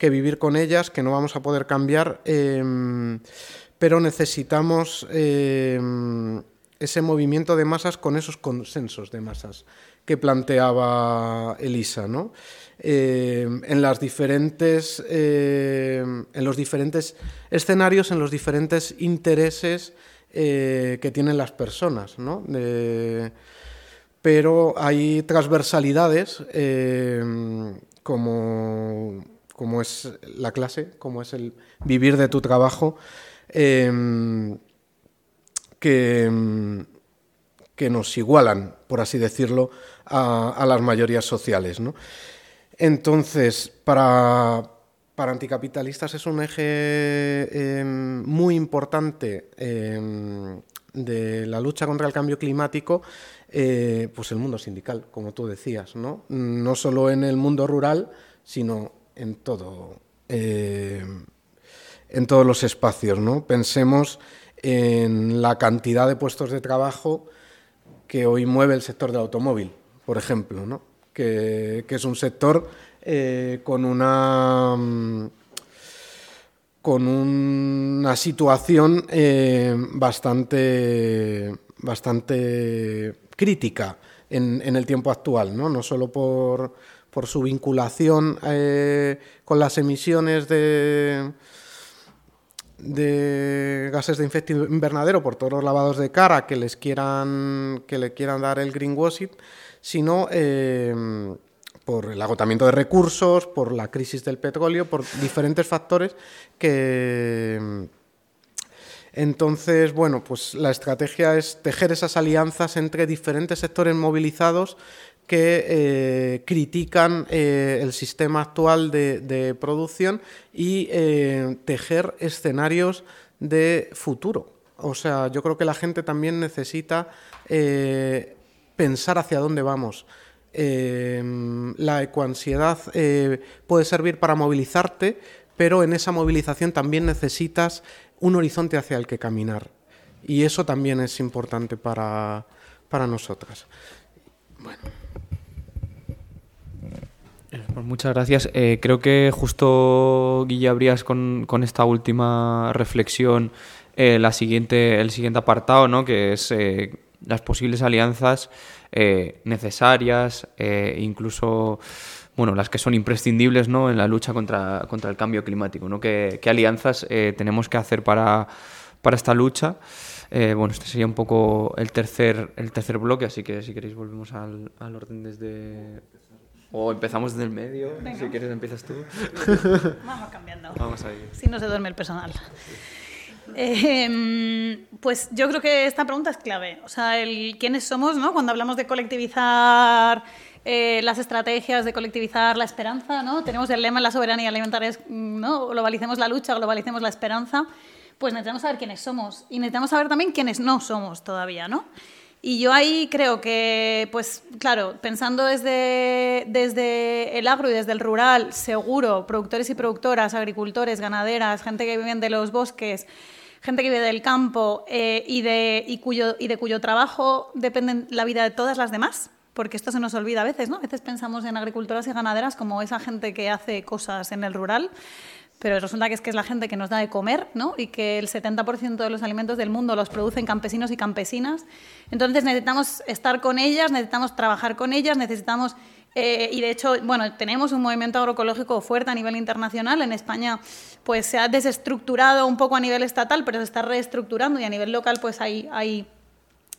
vivir con ellas, que no vamos a poder cambiar, em, pero necesitamos em, ese movimiento de masas con esos consensos de masas que planteaba Elisa, ¿no? Eh, eh, en los diferentes escenarios, en los diferentes intereses eh, que tienen las personas. ¿no? pero hay transversalidades como, como, es la clase, como es el vivir de tu trabajo, que, que nos igualan, por así decirlo, a, las mayorías sociales. Entonces, para, anticapitalistas es un eje em, muy importante em, de la lucha contra el cambio climático, eh, pues el mundo sindical, como tú decías, ¿no? No solo en el mundo rural, sino en todo, em, en todos los espacios, ¿no? Pensemos en la cantidad de puestos de trabajo que hoy mueve el sector del automóvil, por ejemplo, ¿no? que, es un sector eh, con una con una situación eh, bastante bastante crítica en, el tiempo actual, no, no solo por, por su vinculación eh, con las emisiones de gases de efecto invernadero por todos los lavados de cara que les quieran que le quieran dar el greenwashing, sino por el agotamiento de recursos, por la crisis del petróleo, por diferentes factores que entonces, bueno, pues la estrategia es tejer esas alianzas entre diferentes sectores movilizados que eh, critican eh, el sistema actual de, producción y eh, tejer escenarios de futuro. O sea, yo creo que la gente también necesita pensar hacia dónde vamos. La ecoansiedad puede servir para movilizarte, pero en esa movilización también necesitas un horizonte hacia el que caminar. Y eso también es importante para, para nosotras. Bueno.
Pues muchas gracias. Eh, creo que justo, Guille, abrías con, esta última reflexión eh, la siguiente, el siguiente apartado, ¿no? que es eh, las posibles alianzas necesarias, incluso bueno, las que son imprescindibles ¿no? en la lucha contra, contra el cambio climático. ¿no? ¿Qué, alianzas tenemos que hacer para, para esta lucha? bueno, este sería un poco el tercer, el tercer bloque, así que si queréis volvemos al, al orden desde o empezamos desde el medio, si quieres empiezas tú.
Vamos cambiando.
Vamos a ir.
Si no se duerme el personal. Em, pues yo creo que esta pregunta es clave. O sea, quiénes somos, ¿no? Cuando hablamos de colectivizar eh, las estrategias, de colectivizar la esperanza, ¿no? Tenemos el lema la soberanía alimentaria, ¿no? Globalicemos la lucha, globalicemos la esperanza. Pues necesitamos saber quiénes somos y necesitamos saber también quiénes no somos todavía, ¿no? Y yo ahí creo que, pues claro, pensando desde, desde el agro y desde el rural, seguro, productores y productoras, agricultores, ganaderas, gente que vive de los bosques, gente que vive del campo eh, y, de, cuyo, y de cuyo trabajo depende la vida de todas las demás, porque esto se nos olvida a veces, ¿no? A veces pensamos en agricultoras y ganaderas como esa gente que hace cosas en el rural, pero resulta que es que es la gente que nos da de comer, ¿no? Y que el 70% de los alimentos del mundo los producen campesinos y campesinas. Entonces necesitamos estar con ellas, necesitamos trabajar con ellas, necesitamos... Eh, y de hecho, bueno, tenemos un movimiento agroecológico fuerte a nivel internacional. En España, pues se ha desestructurado un poco a nivel estatal, pero se está reestructurando y a nivel local, pues hay,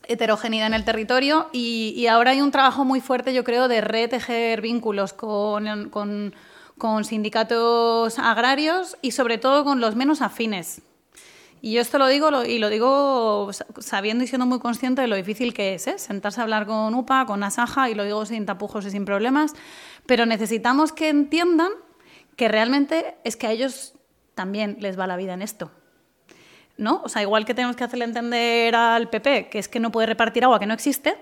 heterogeneidad en el territorio. Y, ahora hay un trabajo muy fuerte, yo creo, de retejer vínculos con sindicatos agrarios y sobre todo con los menos afines. Y yo esto lo digo y lo digo sabiendo y siendo muy consciente de lo difícil que es, ¿eh? sentarse a hablar con UPA, con Asaja, y lo digo sin tapujos y sin problemas, pero necesitamos que entiendan que realmente es que a ellos también les va la vida en esto. ¿No? O sea, igual que tenemos que hacerle entender al PP que es que no puede repartir agua que no existe,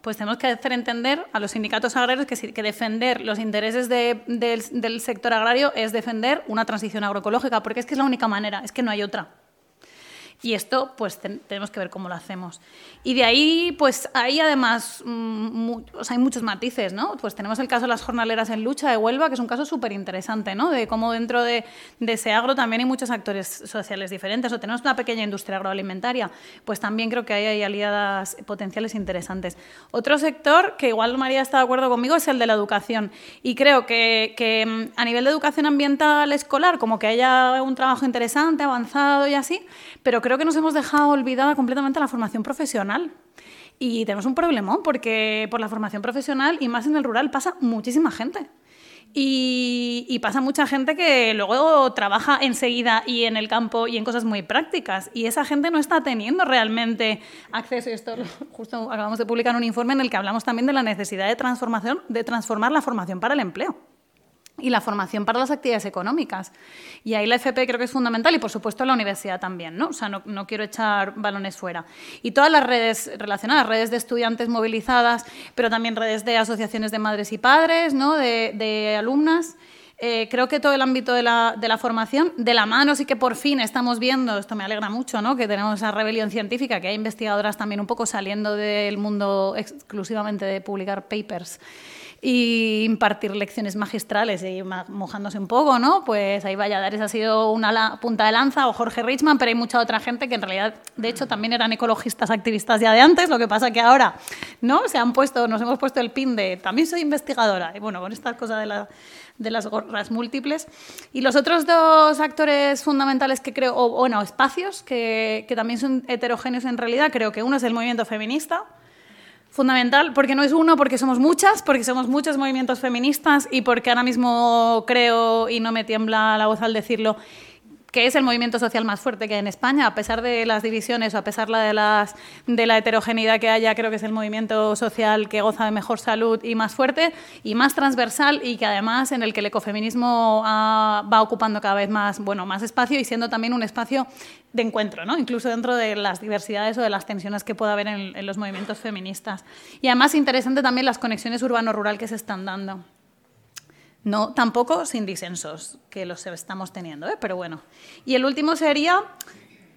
pues tenemos que hacer entender a los sindicatos agrarios que, defender los intereses del sector agrario es defender una transición agroecológica, porque es que es la única manera, es que no hay otra. Y esto, pues tenemos que ver cómo lo hacemos. Y de ahí, pues hay además, mm, hay muchos matices, ¿no? Pues tenemos el caso de las jornaleras en lucha de Huelva, que es un caso súper interesante, ¿no? De cómo dentro de, de, ese agro también hay muchos actores sociales diferentes. O tenemos una pequeña industria agroalimentaria, pues también creo que ahí hay aliadas potenciales interesantes. Otro sector que igual María está de acuerdo conmigo es el de la educación. Y creo que, que mm, a nivel de educación ambiental escolar, como que haya un trabajo interesante, avanzado y así, pero creo que nos hemos dejado olvidada completamente la formación profesional. Y tenemos un problemón porque por la formación profesional y más en el rural pasa muchísima gente. Y, pasa mucha gente que luego trabaja enseguida y en el campo y en cosas muy prácticas. Y esa gente no está teniendo realmente acceso. Y esto justo acabamos de publicar un informe en el que hablamos también de la necesidad de transformación, de transformar la formación para el empleo y la formación para las actividades económicas. Y ahí la FP creo que es fundamental y, por supuesto, la universidad también, ¿no? O sea, no, quiero echar balones fuera. Y todas las redes relacionadas, redes de estudiantes movilizadas, pero también redes de asociaciones de madres y padres, ¿no? De, alumnas. Eh, creo que todo el ámbito de la, de la, formación, de la mano sí que por fin estamos viendo, esto me alegra mucho, ¿no? que tenemos esa rebelión científica, que hay investigadoras también un poco saliendo del mundo exclusivamente de publicar papers y impartir lecciones magistrales y mojándose un poco, ¿no? Pues ahí Valladares ha sido una punta de lanza o Jorge Richman, pero hay mucha otra gente que en realidad, de hecho, también eran ecologistas activistas ya de antes, lo que pasa que ahora, ¿no? Se han puesto, nos hemos puesto el pin de también soy investigadora, y bueno, con de la de las gorras múltiples. Y los otros dos actores fundamentales que creo, o bueno, espacios que, que también son heterogéneos en realidad, creo que uno es el movimiento feminista, fundamental, porque no es uno, porque somos muchas, porque somos muchos movimientos feministas y porque ahora mismo creo, y no me tiembla la voz al decirlo, que es el movimiento social más fuerte que hay en España, a pesar de las divisiones o a pesar de, las, de la heterogeneidad que haya, creo que es el movimiento social que goza de mejor salud y más fuerte y más transversal y que además en el que el ecofeminismo va ocupando cada vez más, bueno, más espacio y siendo también un espacio de encuentro, ¿no? incluso dentro de las diversidades o de las tensiones que pueda haber en, en los movimientos feministas. Y además interesante también las conexiones urbano-rural que se están dando. No, tampoco sin disensos, que los estamos teniendo, ¿eh? pero bueno. Y el último sería,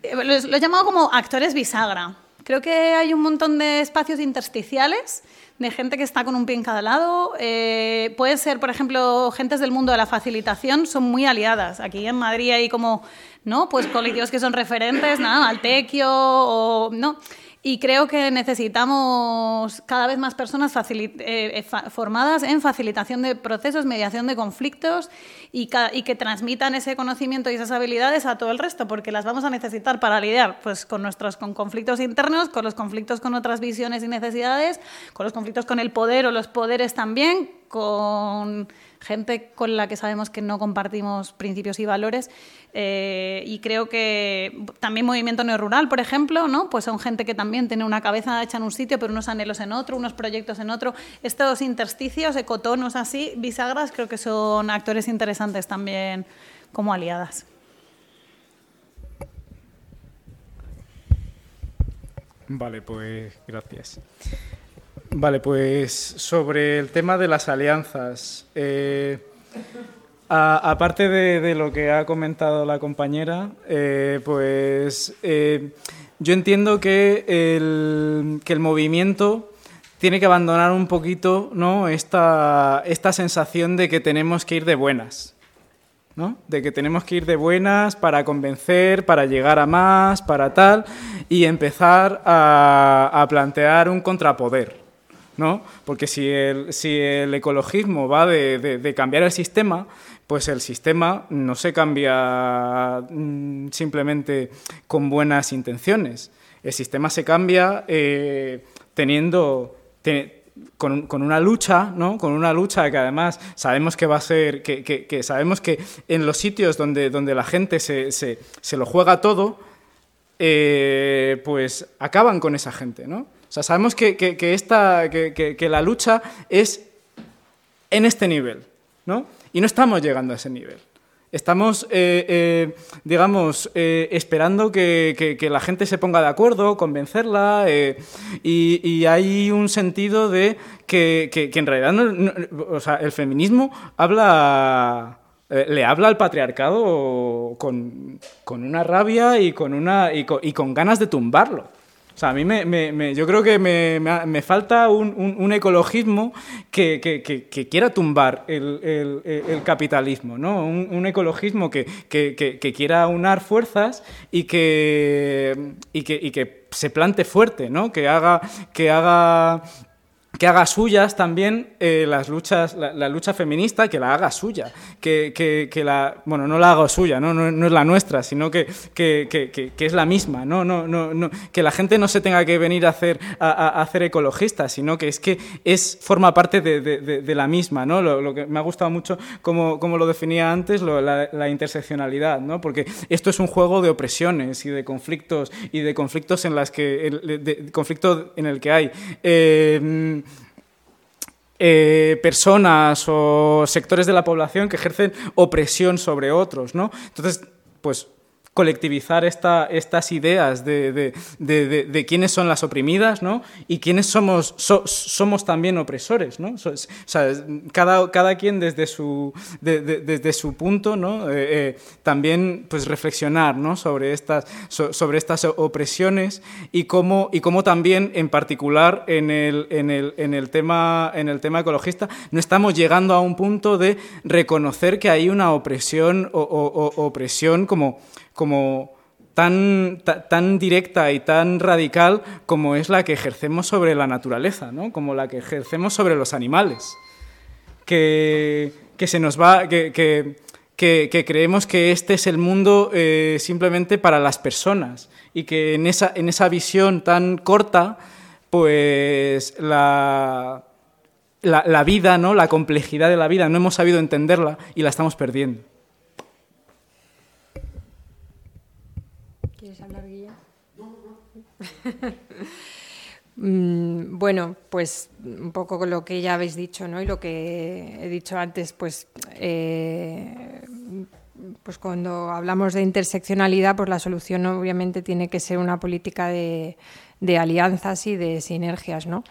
eh, lo he llamado como actores bisagra. Creo que hay un montón de espacios intersticiales de gente que está con un pie en cada lado. Eh, puede ser, por ejemplo, gentes del mundo de la facilitación, son muy aliadas. Aquí en Madrid hay como, ¿no? Pues colectivos que son referentes, nada, Altequio o, ¿no? Y creo que necesitamos cada vez más personas eh, eh, formadas en facilitación de procesos, mediación de conflictos y, que transmitan ese conocimiento y esas habilidades a todo el resto, porque las vamos a necesitar para lidiar pues, con nuestros con conflictos internos, con los conflictos con otras visiones y necesidades, con los conflictos con el poder o los poderes también, con gente con la que sabemos que no compartimos principios y valores. Eh, y creo que también movimiento neorural, por ejemplo, ¿no? pues son gente que también tiene una cabeza hecha en un sitio, pero unos anhelos en otro, unos proyectos en otro. Estos intersticios, ecotonos así, bisagras, creo que son actores interesantes también como aliadas.
Vale, pues gracias. Vale, pues sobre el tema de las alianzas. Eh, aparte de, lo que ha comentado la compañera, eh, pues eh, yo entiendo que el, que el, movimiento tiene que abandonar un poquito ¿no? esta, esta sensación de que tenemos que ir de buenas. ¿no? De que tenemos que ir de buenas para convencer, para llegar a más, para tal, y empezar a, a plantear un contrapoder. ¿No? Porque si el, si el ecologismo va de, cambiar el sistema, pues el sistema no se cambia mm, simplemente con buenas intenciones. El sistema se cambia eh, teniendo... con, una lucha, ¿no? Con una lucha que además sabemos que va a ser, que, sabemos que en los sitios donde, donde la gente se, se, lo juega todo, eh, pues acaban con esa gente, ¿no? O sea, sabemos que, esta, que, la lucha es en este nivel, ¿no? Y no estamos llegando a ese nivel. Estamos, eh, eh, digamos, eh, esperando que, la gente se ponga de acuerdo, convencerla, y, hay un sentido de que, en realidad o sea, el feminismo habla, le habla al patriarcado con, una rabia y con, una, y con ganas de tumbarlo. O sea, a mí me, yo creo que me, falta un, ecologismo que, quiera tumbar el, capitalismo, ¿no? Un, ecologismo que, quiera unar fuerzas y que, y que, se plante fuerte, ¿no? Que haga, que haga que haga suyas también eh, las luchas, la, lucha feminista, que la haga suya, que, que, la, bueno, no la haga suya, no, no, es la nuestra, sino que, que, es la misma, ¿no? No, no, no, que la gente no se tenga que venir a hacer, a, hacer sino que es que es, forma parte de, de, la misma, ¿no? Lo, que me ha gustado mucho, como, como lo definía antes, la, interseccionalidad, ¿no? Porque esto es un juego de opresiones y de conflictos, y de conflictos en las que, de, conflicto en el que hay... Eh, eh, personas o sectores de la población que ejercen opresión sobre otros, ¿no? Entonces, pues colectivizar esta, estas ideas de, de, de, quiénes son las oprimidas ¿no? y quiénes somos, somos también opresores. ¿no? O sea, cada, cada quien desde su, desde su punto ¿no? Eh, eh, también pues, reflexionar ¿no? sobre, estas, sobre estas opresiones y cómo, y cómo también en particular en el, en, el, en, el tema, en el tema ecologista no estamos llegando a un punto de reconocer que hay una opresión o, o opresión como como tan, tan directa y tan radical como es la que ejercemos sobre la naturaleza, ¿no? como la que ejercemos sobre los animales. Que, se nos va, que, que, creemos que este es el mundo eh, simplemente para las personas y que en esa, en esa visión tan corta, pues la, la, la vida, ¿no? la complejidad de la vida, no hemos sabido entenderla y la estamos perdiendo.
Mm, bueno, pues un poco lo que ya habéis dicho, ¿no? Y lo que he dicho antes, pues, eh, pues cuando hablamos de interseccionalidad, pues la solución obviamente tiene que ser una política de, alianzas y de sinergias, ¿no?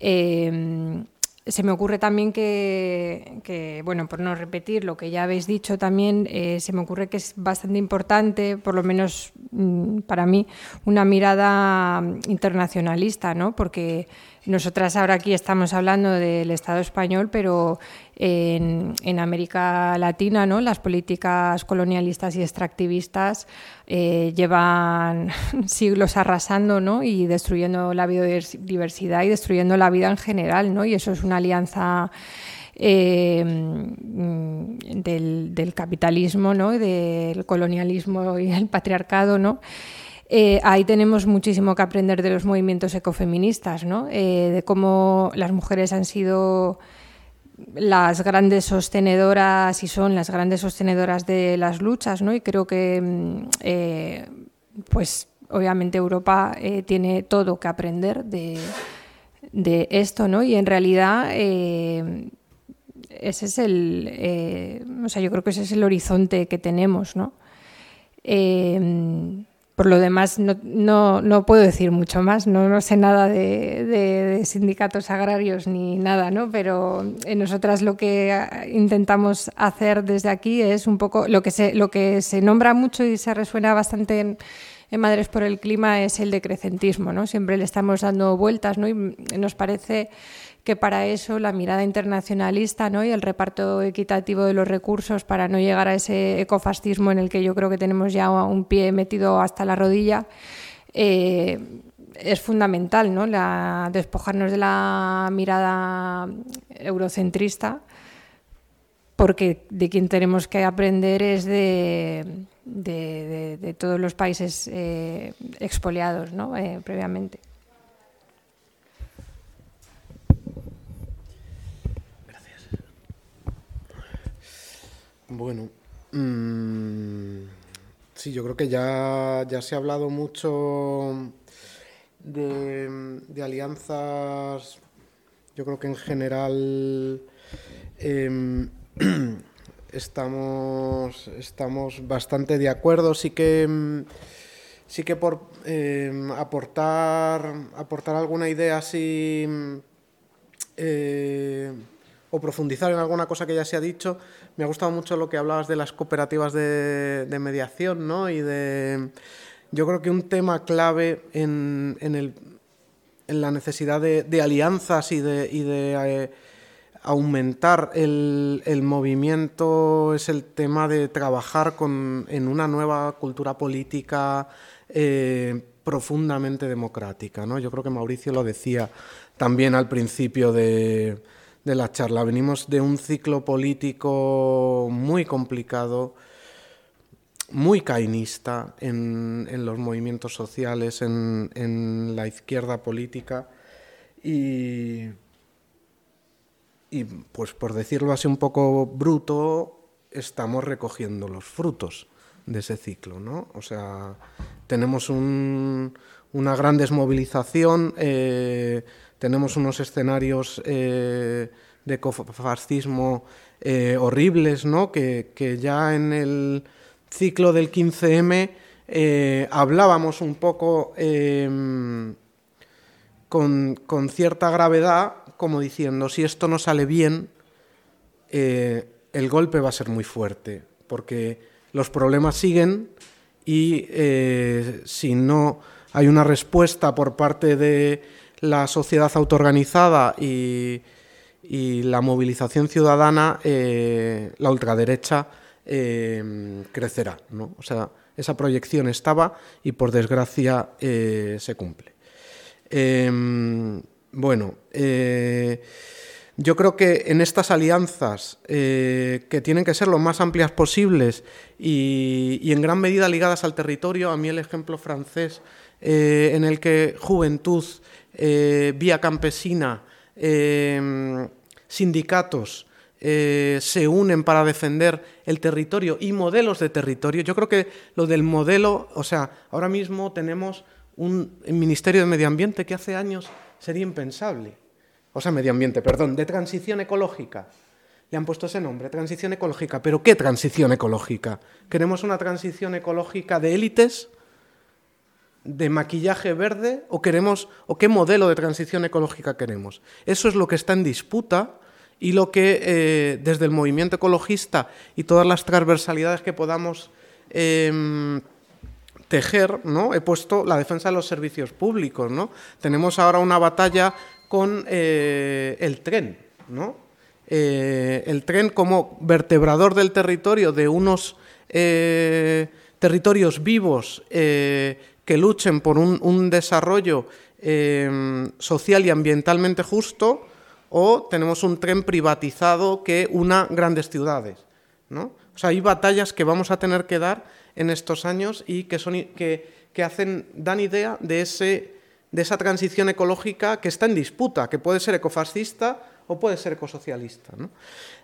Eh, se me ocurre también que, bueno, por no repetir lo que ya habéis dicho también, eh, se me ocurre que es bastante importante, por lo menos mm, para mí, una mirada internacionalista, ¿no? Porque nosotras ahora aquí estamos hablando del Estado español, pero en, América Latina, ¿no? Las políticas colonialistas y extractivistas eh, llevan siglos arrasando, ¿no? Y destruyendo la biodiversidad y destruyendo la vida en general, ¿no? Y eso es una alianza eh, del, capitalismo, ¿no? del colonialismo y el patriarcado, ¿no? Eh, ahí tenemos muchísimo que aprender de los movimientos ecofeministas, ¿no? Eh, de cómo las mujeres han sido las grandes sostenedoras y son las grandes sostenedoras de las luchas, ¿no? Y creo que, mm, eh, pues, obviamente Europa tiene todo que aprender de, esto, ¿no? Y en realidad ese es el, o sea, yo creo que ese es el horizonte que tenemos, ¿no? Por lo demás, no, no, puedo decir mucho más, no, no sé nada de, sindicatos agrarios ni nada, ¿no? pero nosotras lo que intentamos hacer desde aquí es un poco lo que se, lo que se nombra mucho y se resuena bastante en, en Madres por el Clima es el decrecentismo. ¿no? Siempre le estamos dando vueltas ¿no? y nos parece que para eso la mirada internacionalista ¿no? y el reparto equitativo de los recursos para no llegar a ese ecofascismo en el que yo creo que tenemos ya un pie metido hasta la rodilla, eh, es fundamental, ¿no? La, despojarnos de la mirada eurocentrista, porque de quien tenemos que aprender es de, todos los países eh, expoliados ¿no? Eh, previamente.
Bueno, mm, sí, yo creo que ya, ya se ha hablado mucho de, alianzas, yo creo que en general em, estamos, estamos bastante de acuerdo. Sí que, mm, sí que por eh, aportar, aportar alguna idea así eh, o profundizar en alguna cosa que ya se ha dicho, me ha gustado mucho lo que hablabas de las cooperativas de, mediación, ¿no? Y de, yo creo que un tema clave en, el, en la necesidad de, alianzas y de, y de eh, aumentar el, el, movimiento es el tema de trabajar con, en una nueva cultura política eh, profundamente democrática. ¿no? Yo creo que Mauricio lo decía también al principio de, de la charla. Venimos de un ciclo político muy complicado, muy cainista en, en los movimientos sociales, en, en la izquierda política y y pues por decirlo así un poco bruto, estamos recogiendo los frutos de ese ciclo, ¿no? O sea, tenemos una gran desmovilización, eh, tenemos unos escenarios eh, de ecofascismo eh, horribles, ¿no? Que, ya en el ciclo del 15M hablábamos un poco con, con cierta gravedad como diciendo, si esto no sale bien, eh, el golpe va a ser muy fuerte, porque los problemas siguen y eh, si no hay una respuesta por parte de la sociedad autoorganizada y, la movilización ciudadana, eh, la ultraderecha crecerá. O sea, esa proyección estaba y por desgracia se cumple. Em, bueno, eh, yo creo que en estas alianzas, eh, que tienen que ser lo más amplias posibles y, en gran medida ligadas al territorio, a mí el ejemplo francés eh, en el que juventud, vía campesina, sindicatos, se unen para defender el territorio y modelos de territorio. Yo creo que lo del modelo, o sea, ahora mismo tenemos un Ministerio de Medio Ambiente que hace años sería impensable. O sea, medio ambiente, perdón, de transición ecológica. Le han puesto ese nombre, transición ecológica. ¿Pero qué transición ecológica? ¿Queremos una transición ecológica de élites? ¿De maquillaje verde? ¿O, queremos, ¿O qué modelo de transición ecológica queremos? Eso es lo que está en disputa y lo que eh, desde el movimiento ecologista y todas las transversalidades que podamos em, tejer, ¿no? He puesto la defensa de los servicios públicos, ¿no? Tenemos ahora una batalla con eh, el tren, ¿no? Eh, el tren como vertebrador del territorio de unos territorios vivos que luchen por un, desarrollo social y ambientalmente justo, o tenemos un tren privatizado que una grandes ciudades, ¿no? O sea, hay batallas que vamos a tener que dar en estos años y que, son, que, hacen, dan idea de, ese, de esa transición ecológica que está en disputa, que puede ser ecofascista o puede ser ecosocialista.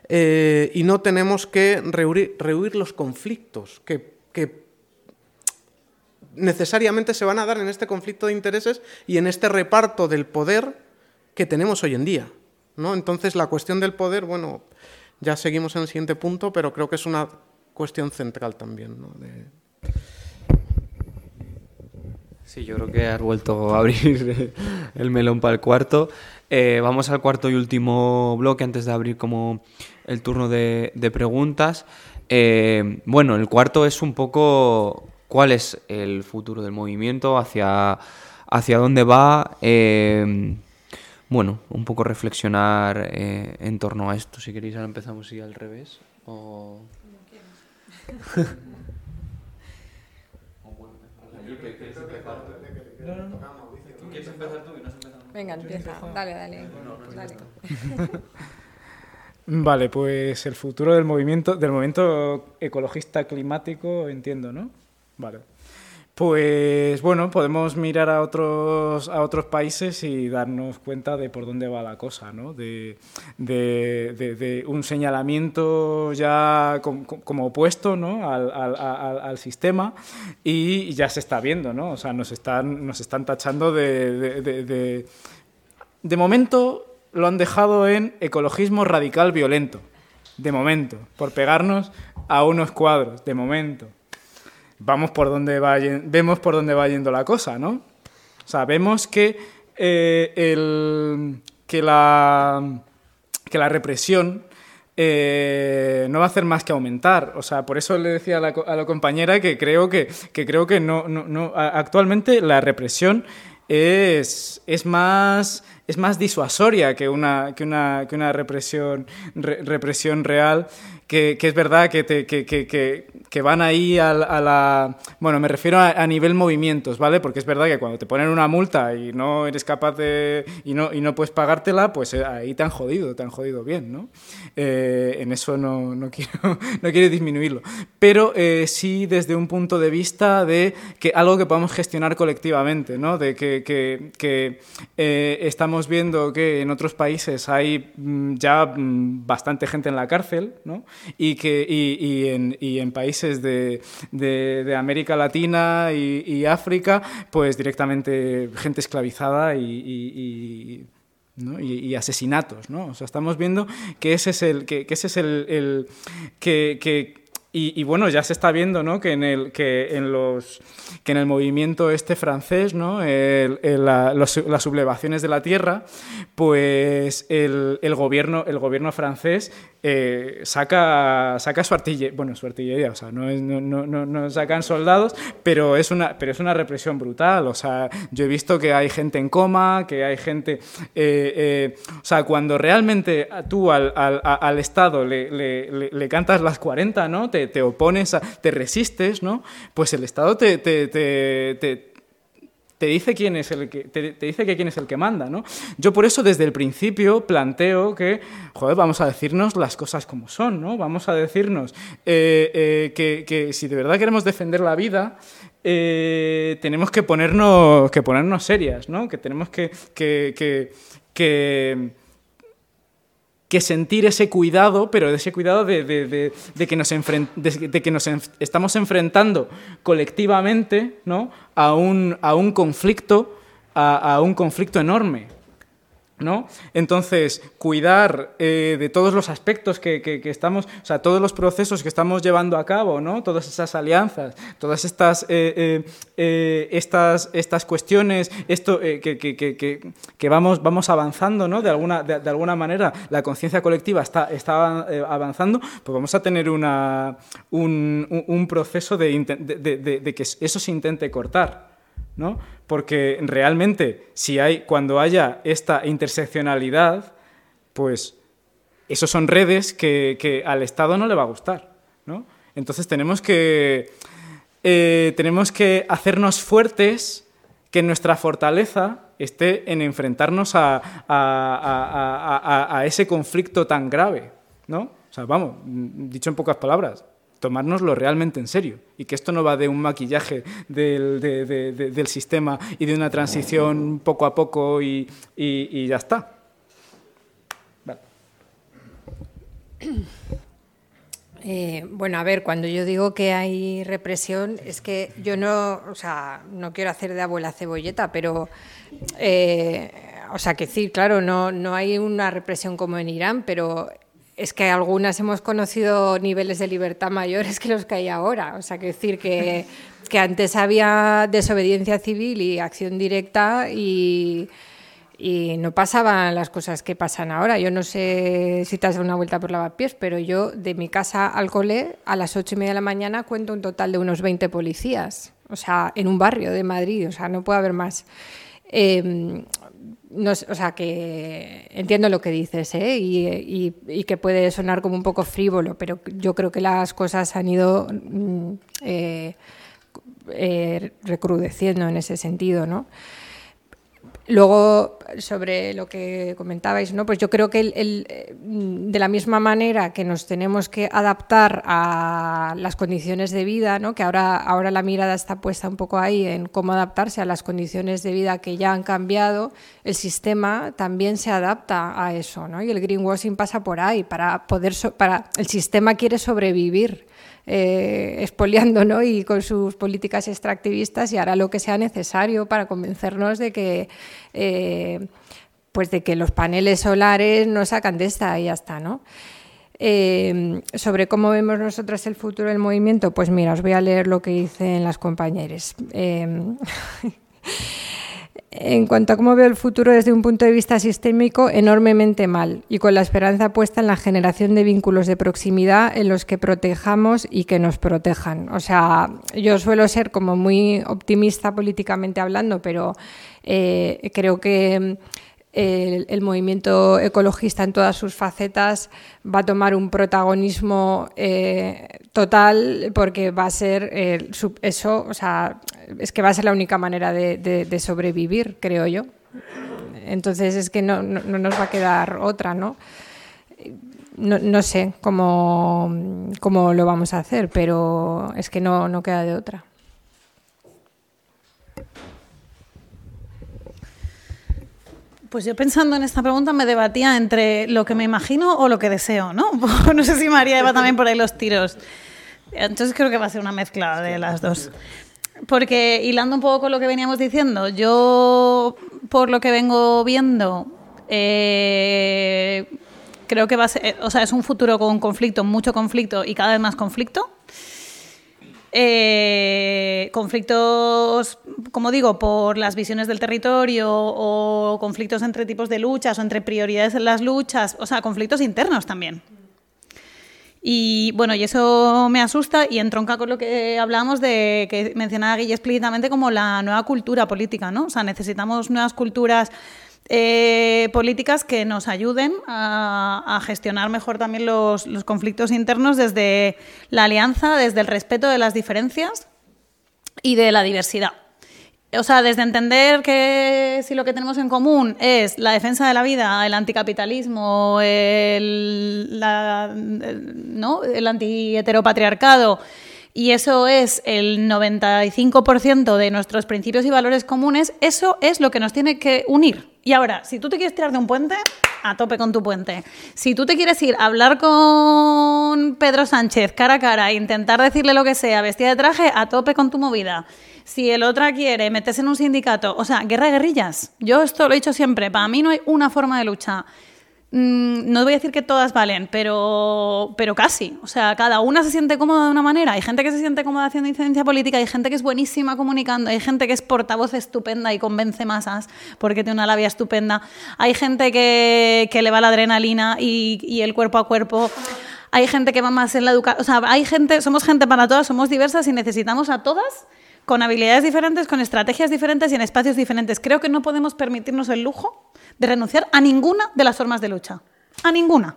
Eh, y no tenemos que rehuir, los conflictos que, necesariamente se van a dar en este conflicto de intereses y en este reparto del poder que tenemos hoy en día. ¿no? Entonces la cuestión del poder, bueno, ya seguimos en el siguiente punto, pero creo que es una cuestión central también. ¿no?
Sí, yo creo que has vuelto a abrir el melón para el cuarto. Eh, vamos al cuarto y último bloque antes de abrir como el turno de, preguntas. Eh, bueno, el cuarto es un poco cuál es el futuro del movimiento, hacia, hacia dónde va. Eh, bueno, un poco reflexionar en torno a esto. Si queréis, ahora empezamos así al revés. O...
Venga, empieza. Dale, dale.
Vale, pues el futuro del movimiento, del movimiento ecologista climático, entiendo, ¿no? Vale. Pues bueno, podemos mirar a otros, a otros países y darnos cuenta de por dónde va la cosa, ¿no? De, un señalamiento ya como, opuesto ¿no? al, sistema y ya se está viendo, ¿no? O sea, nos están, nos están tachando de... De momento lo han dejado en ecologismo radical violento. de momento, por pegarnos a unos cuadros, de momento. Vamos por donde va, vemos por dónde va yendo la cosa, ¿no? O sea, vemos que, eh, el, que, la, que la represión eh, no va a hacer más que aumentar. O sea, por eso le decía a la, compañera que creo que, que creo que no, no, actualmente la represión es, es más es más disuasoria que una, que una, que una represión, represión real, que, es verdad que, te, que, que van ahí a, la... Bueno, me refiero a, nivel movimientos, ¿vale? Porque es verdad que cuando te ponen una multa y no eres capaz de... y no, y no puedes pagártela, pues eh, ahí te han jodido, te han jodido bien, ¿no? Eh, en eso no, no, quiero, no quiero disminuirlo. Pero eh, sí desde un punto de vista de que algo que podamos gestionar colectivamente, ¿no? De que, que estamos viendo que en otros países hay mm, ya mm, bastante gente en la cárcel, ¿no? Y, que, y, en, y en, países de, de, América Latina y, África, pues directamente gente esclavizada y, y, asesinatos, ¿no? O sea, estamos viendo que ese es el, que, que ese es el, el que, y, bueno, ya se está viendo ¿no? que, en el, que, en los, que en el movimiento este francés, ¿no? las sublevaciones de la tierra, pues el, gobierno, el gobierno francés eh, saca, saca su artillería, bueno, su artillería, o sea, no, no, no, no, sacan soldados, pero es, una, pero es una represión brutal, o sea, yo he visto que hay gente en coma, que hay gente, eh, eh, o sea, cuando realmente tú al, al, al Estado le, le, cantas las 40, ¿no? Te opones, te resistes, ¿no? Pues el Estado te, te, te te dice quién es el que te, dice que quién es el que manda, ¿no? Yo por eso desde el principio planteo que, joder, vamos a decirnos las cosas como son, ¿no? Vamos a decirnos eh, eh, que, que, si de verdad queremos defender la vida, eh, tenemos que ponernos, que ponernos serias, ¿no? Que tenemos que, que que sentir ese cuidado, pero ese cuidado de, que, nos, de, que nos estamos enfrentando colectivamente ¿no? a, un, a un conflicto, a un conflicto enorme. ¿No? Entonces, cuidar eh, de todos los aspectos que, estamos, o sea, todos los procesos que estamos llevando a cabo, ¿no? Todas esas alianzas, todas estas, eh, eh, estas, estas cuestiones, esto que, vamos, vamos avanzando, ¿no? De alguna, de, alguna manera, la conciencia colectiva está, avanzando, pues vamos a tener un proceso de, de que eso se intente cortar. ¿no? Porque realmente, si hay, cuando haya esta interseccionalidad, pues esos son redes que, al Estado no le va a gustar, ¿no? Entonces tenemos que, eh, tenemos que hacernos fuertes, que nuestra fortaleza esté en enfrentarnos a, a, ese conflicto tan grave, ¿no? O sea, vamos, dicho en pocas palabras, tomárnoslo realmente en serio y que esto no va de un maquillaje del, del sistema y de una transición poco a poco y, y, ya está.
Eh, bueno, a ver, cuando yo digo que hay represión, es que yo no, o sea, no quiero hacer de abuela cebolleta, pero, eh, o sea, que sí, claro, no, no hay una represión como en Irán, pero es que algunas hemos conocido niveles de libertad mayores que los que hay ahora. O sea, que decir que, antes había desobediencia civil y acción directa y, no pasaban las cosas que pasan ahora. Yo no sé si te has dado una vuelta por lavapiés, pero yo de mi casa al cole a las ocho y media de la mañana cuento un total de unos 20 policías. O sea, en un barrio de Madrid. O sea, no puede haber más. Eh, no, o sea, que entiendo lo que dices ¿eh? y, que puede sonar como un poco frívolo, pero yo creo que las cosas han ido mm, eh, eh, recrudeciendo en ese sentido, ¿no? Luego, sobre lo que comentabais, ¿no? pues yo creo que el, de la misma manera que nos tenemos que adaptar a las condiciones de vida, ¿no? que ahora, ahora la mirada está puesta un poco ahí en cómo adaptarse a las condiciones de vida que ya han cambiado, el sistema también se adapta a eso. ¿no? Y el greenwashing pasa por ahí, para poder para, el sistema quiere sobrevivir eh, expoliando ¿no? y con sus políticas extractivistas y hará lo que sea necesario para convencernos de que, eh, pues de que los paneles solares no sacan de esta y ya está. ¿no? Eh, sobre cómo vemos nosotros el futuro del movimiento, pues mira, os voy a leer lo que dicen las compañeras. En cuanto a cómo veo el futuro desde un punto de vista sistémico, enormemente mal y con la esperanza puesta en la generación de vínculos de proximidad en los que protejamos y que nos protejan. O sea, yo suelo ser como muy optimista políticamente hablando, pero eh, creo que el, movimiento ecologista en todas sus facetas va a tomar un protagonismo eh, total porque va a ser eh, eso, o sea, es que va a ser la única manera de, sobrevivir, creo yo. Entonces es que no, nos va a quedar otra, ¿no? No, sé cómo, cómo, lo vamos a hacer, pero es que no, no queda de otra.
Pues yo pensando en esta pregunta me debatía entre lo que me imagino o lo que deseo, ¿no? No sé si María va también por ahí los tiros. Entonces creo que va a ser una mezcla de las dos. Porque hilando un poco con lo que veníamos diciendo, yo por lo que vengo viendo, eh, creo que va a ser, o sea, es un futuro con conflicto, mucho conflicto y cada vez más conflicto. Eh, conflictos, como digo, por las visiones del territorio o conflictos entre tipos de luchas o entre prioridades en las luchas, o sea, conflictos internos también. Y bueno, y eso me asusta y entronca con lo que hablábamos de que mencionaba Guille explícitamente como la nueva cultura política, ¿no? O sea, necesitamos nuevas culturas eh, políticas que nos ayuden a, gestionar mejor también los, conflictos internos desde la alianza, desde el respeto de las diferencias y de la diversidad. O sea, desde entender que si lo que tenemos en común es la defensa de la vida, el anticapitalismo, el, ¿no? el antiheteropatriarcado, y eso es el 95% de nuestros principios y valores comunes, eso es lo que nos tiene que unir. Y ahora, si tú te quieres tirar de un puente, a tope con tu puente. Si tú te quieres ir a hablar con Pedro Sánchez cara a cara e intentar decirle lo que sea, vestida de traje, a tope con tu movida. Si el otro quiere meterse en un sindicato, o sea, guerra de guerrillas. Yo esto lo he dicho siempre, para mí no hay una forma de lucha no voy a decir que todas valen, pero, pero casi. O sea, cada una se siente cómoda de una manera. Hay gente que se siente cómoda haciendo incidencia política, hay gente que es buenísima comunicando, hay gente que es portavoz estupenda y convence masas porque tiene una labia estupenda. Hay gente que, le va la adrenalina y, y el cuerpo a cuerpo hay gente que va más en la educación, o sea, hay gente, somos gente para todas, somos diversas y necesitamos a todas con habilidades diferentes, con estrategias diferentes y en espacios diferentes. Creo que no podemos permitirnos el lujo de renunciar a ninguna de las formas de lucha. A ninguna.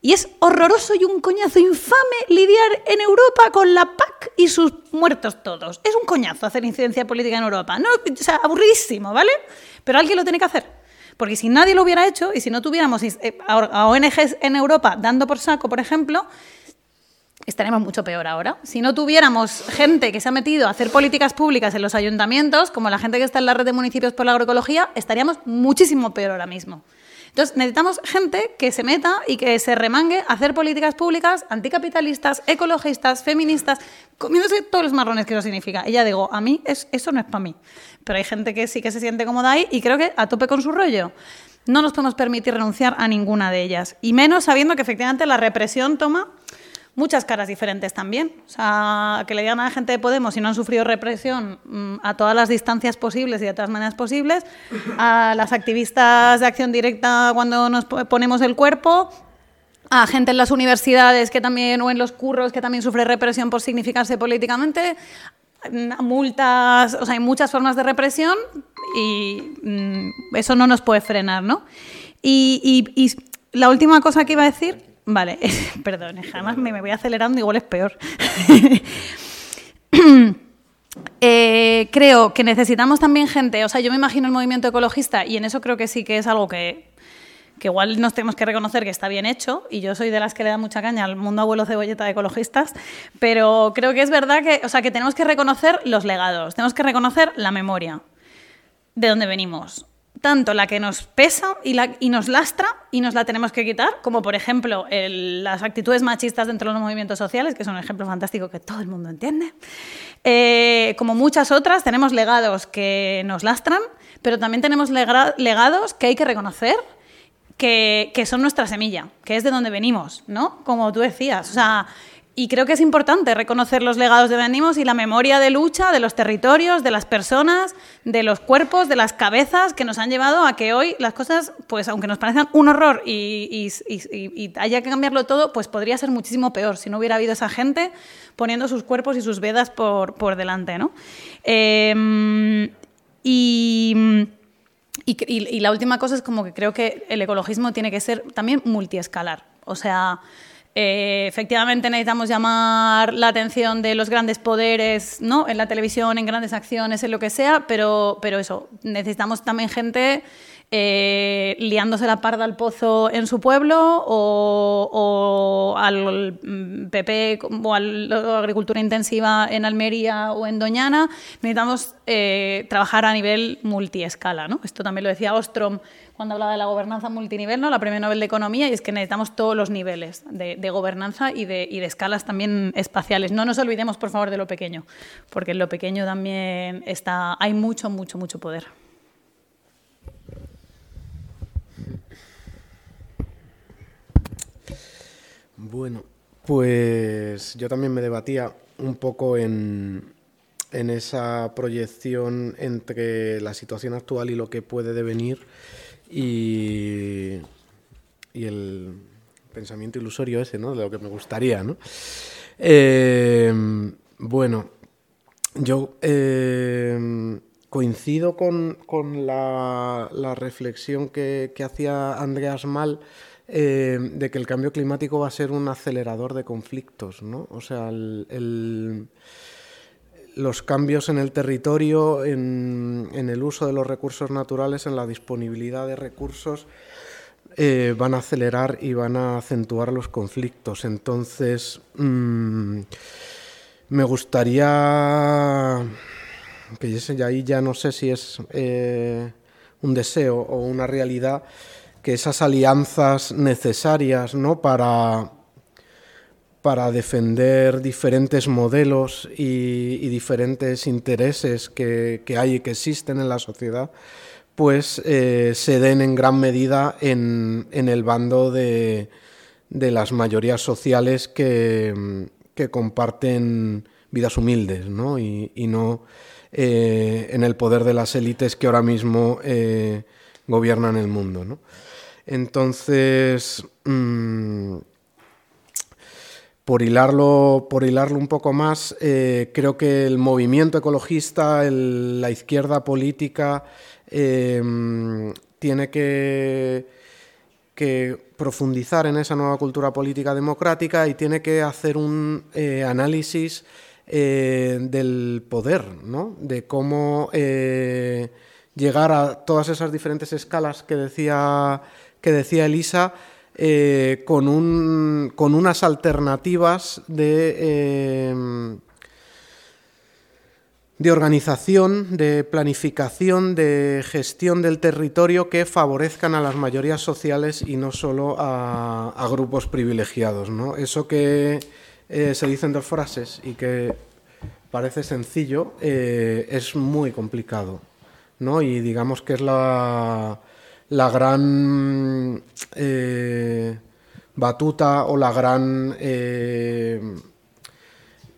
Y es horroroso y un coñazo infame lidiar en Europa con la PAC y sus muertos todos. Es un coñazo hacer incidencia política en Europa. No, o sea, aburridísimo, ¿vale? Pero alguien lo tiene que hacer. Porque si nadie lo hubiera hecho y si no tuviéramos eh, a ONGs en Europa dando por saco, por ejemplo, estaremos mucho peor ahora. Si no tuviéramos gente que se ha metido a hacer políticas públicas en los ayuntamientos, como la gente que está en la red de municipios por la agroecología, estaríamos muchísimo peor ahora mismo. Entonces, necesitamos gente que se meta y que se remangue a hacer políticas públicas anticapitalistas, ecologistas, feministas, comiéndose todos los marrones que eso significa. Y ya digo, a mí eso no es para mí. Pero hay gente que sí que se siente cómoda ahí y creo que a tope con su rollo. No nos podemos permitir renunciar a ninguna de ellas. Y menos sabiendo que efectivamente la represión toma muchas caras diferentes también. O sea, que le digan a la gente de Podemos si no han sufrido represión mm, a todas las distancias posibles y de todas maneras posibles, a las activistas de acción directa cuando nos ponemos el cuerpo, a gente en las universidades que también o en los curros que también sufre represión por significarse políticamente, multas, o sea, hay muchas formas de represión y mm, eso no nos puede frenar, ¿no? y la última cosa que iba a decir Vale, perdón, jamás me, voy acelerando, igual es peor. Eh, creo que necesitamos también gente, o sea, yo me imagino el movimiento ecologista y en eso creo que sí que es algo que, que igual nos tenemos que reconocer que está bien hecho, y yo soy de las que le da mucha caña al mundo abuelo cebolleta de ecologistas, pero creo que es verdad que, o sea, que tenemos que reconocer los legados, tenemos que reconocer la memoria, de dónde venimos, tanto la que nos pesa y, la, y, nos lastra y nos la tenemos que quitar, como por ejemplo las actitudes machistas dentro de los movimientos sociales, que son un ejemplo fantástico que todo el mundo entiende. Eh, como muchas otras, tenemos legados que nos lastran, pero también tenemos legados que hay que reconocer que, que son nuestra semilla, que es de donde venimos, ¿no? Como tú decías. Y creo que es importante reconocer los legados de venimos y la memoria de lucha de los territorios, de las personas, de los cuerpos, de las cabezas que nos han llevado a que hoy las cosas, pues aunque nos parezcan un horror y, haya que cambiarlo todo, pues podría ser muchísimo peor si no hubiera habido esa gente poniendo sus cuerpos y sus vedas por, por delante. ¿no? Em, y, y la última cosa es como que creo que el ecologismo tiene que ser también multiescalar. O sea, eh, efectivamente necesitamos llamar la atención de los grandes poderes, ¿no? En la televisión, en grandes acciones, en lo que sea, pero, pero eso, necesitamos también gente eh, liándose la parda al pozo en su pueblo o, al PP o a la agricultura intensiva en Almería o en Doñana. Necesitamos eh, trabajar a nivel multiescala, ¿no? Esto también lo decía Ostrom cuando hablaba de la gobernanza multinivel, ¿no? la premio Nobel de Economía, y es que necesitamos todos los niveles de, gobernanza y de, y de, escalas también espaciales. No nos olvidemos, por favor, de lo pequeño, porque en lo pequeño también está, hay mucho, mucho, mucho poder.
Bueno, pues yo también me debatía un poco en, en esa proyección entre la situación actual y lo que puede devenir y, el pensamiento ilusorio ese, ¿no? De lo que me gustaría, ¿no? Eh, bueno, yo eh, coincido con, la, reflexión que, hacía Andreas Mal eh, de que el cambio climático va a ser un acelerador de conflictos, ¿no? O sea, los cambios en el territorio, en, el uso de los recursos naturales, en la disponibilidad de recursos, eh, van a acelerar y van a acentuar los conflictos. Entonces, mm, me gustaría, que ahí ya no sé si es eh, un deseo o una realidad, que esas alianzas necesarias ¿no? para para defender diferentes modelos y, diferentes intereses que, hay y que existen en la sociedad, pues eh, se den en gran medida en, el bando de, las mayorías sociales que, comparten vidas humildes ¿no? Y, no eh, en el poder de las élites que ahora mismo eh, gobiernan el mundo. Entonces, mm, por hilarlo, por hilarlo un poco más, eh, creo que el movimiento ecologista, la izquierda política, em, tiene que, profundizar en esa nueva cultura política democrática y tiene que hacer un eh, análisis eh, del poder, ¿no? de cómo llegar a todas esas diferentes escalas que decía, que decía Elisa eh, con, un, con, unas alternativas de, eh, de organización, de planificación, de gestión del territorio que favorezcan a las mayorías sociales y no solo a, grupos privilegiados. ¿no? Eso que eh, se dicen dos frases y que parece sencillo es muy complicado. ¿no? Y digamos que es la la gran eh, batuta o la gran eh,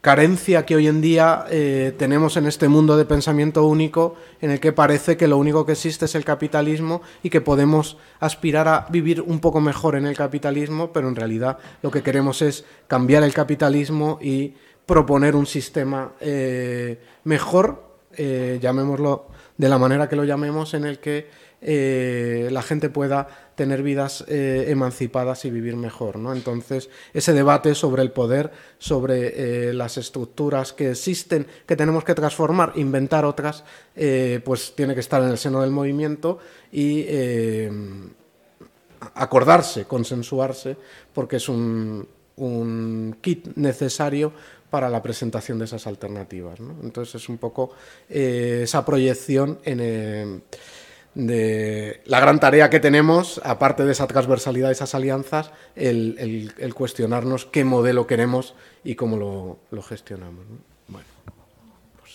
carencia que hoy en día eh, tenemos en este mundo de pensamiento único en el que parece que lo único que existe es el capitalismo y que podemos aspirar a vivir un poco mejor en el capitalismo, pero en realidad lo que queremos es cambiar el capitalismo y proponer un sistema mejor, llamémoslo de la manera que lo llamemos, en el que eh, la gente pueda tener vidas eh, emancipadas y vivir mejor. ¿no? Entonces, ese debate sobre el poder, sobre eh, las estructuras que existen, que tenemos que transformar, inventar otras, pues tiene que estar en el seno del movimiento y acordarse, consensuarse, porque es un, kit necesario para la presentación de esas alternativas. Entonces es un poco esa proyección en, de la gran tarea que tenemos, aparte de esa transversalidad, esas alianzas, el, cuestionarnos qué modelo queremos y cómo lo, gestionamos. Bueno, pues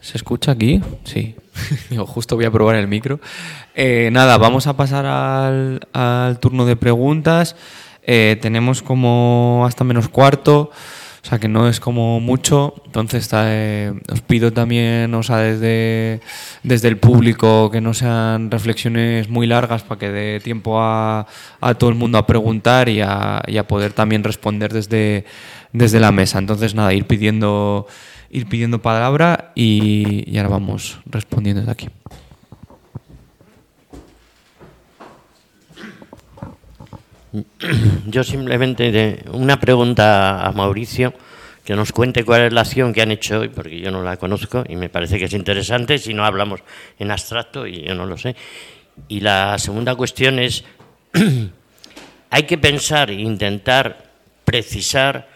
¿Se escucha aquí? Sí. Justo voy a probar el micro. Eh, nada, vamos a pasar al, al turno de preguntas. Eh, tenemos como hasta menos cuarto, o sea que no es como mucho. Entonces eh, os pido también, o sea, desde, desde el público que no sean reflexiones muy largas para que dé tiempo a, a todo el mundo a preguntar y a, a poder también responder desde, desde la mesa. Entonces nada, ir pidiendo ir pidiendo palabra y, y ahora vamos respondiendo desde aquí.
Yo simplemente una pregunta a Mauricio, que nos cuente cuál es la acción que han hecho hoy, porque yo no la conozco y me parece que es interesante si no hablamos en abstracto y yo no lo sé. Y la segunda cuestión es, hay que pensar e intentar precisar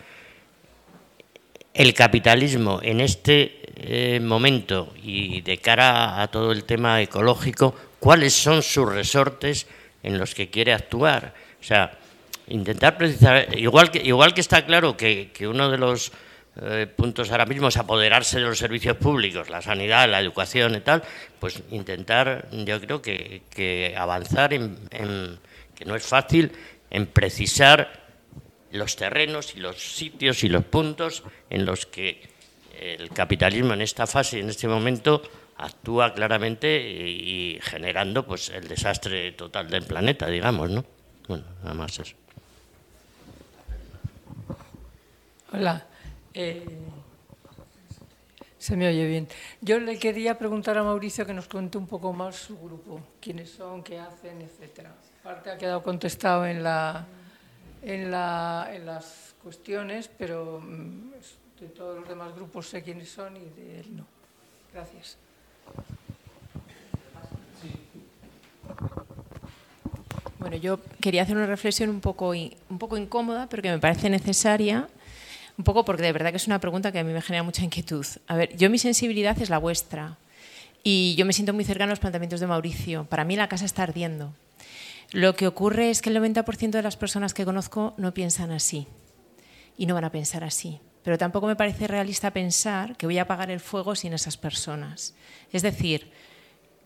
el capitalismo en este eh, momento y de cara a todo el tema ecológico, cuáles son sus resortes en los que quiere actuar. O sea, intentar precisar, igual que, igual que está claro que, que uno de los eh, puntos ahora mismo es apoderarse de los servicios públicos, la sanidad, la educación y tal, pues intentar, yo creo que, que avanzar en, en, que no es fácil, en precisar los terrenos y los sitios y los puntos en los que el capitalismo en esta fase, en este momento, actúa claramente y, generando pues el desastre total del planeta, digamos, ¿no? Bueno, nada más eso.
Hola. Eh, se me oye bien. Yo le quería preguntar a Mauricio que nos cuente un poco más su grupo, quiénes son, qué hacen, etcétera. Parte ha quedado contestado en la en, la, en las cuestiones, pero mm, de todos los demás grupos sé quiénes son y de él no. Gracias.
Bueno, yo quería hacer una reflexión un poco, un poco incómoda, pero que me parece necesaria, un poco porque de verdad que es una pregunta que a mí me genera mucha inquietud. A ver, yo mi sensibilidad es la vuestra y yo me siento muy cercana a los planteamientos de Mauricio. Para mí la casa está ardiendo. Lo que ocurre es que el 90% de las personas que conozco no piensan así y no van a pensar así. Pero tampoco me parece realista pensar que voy a apagar el fuego sin esas personas. Es decir,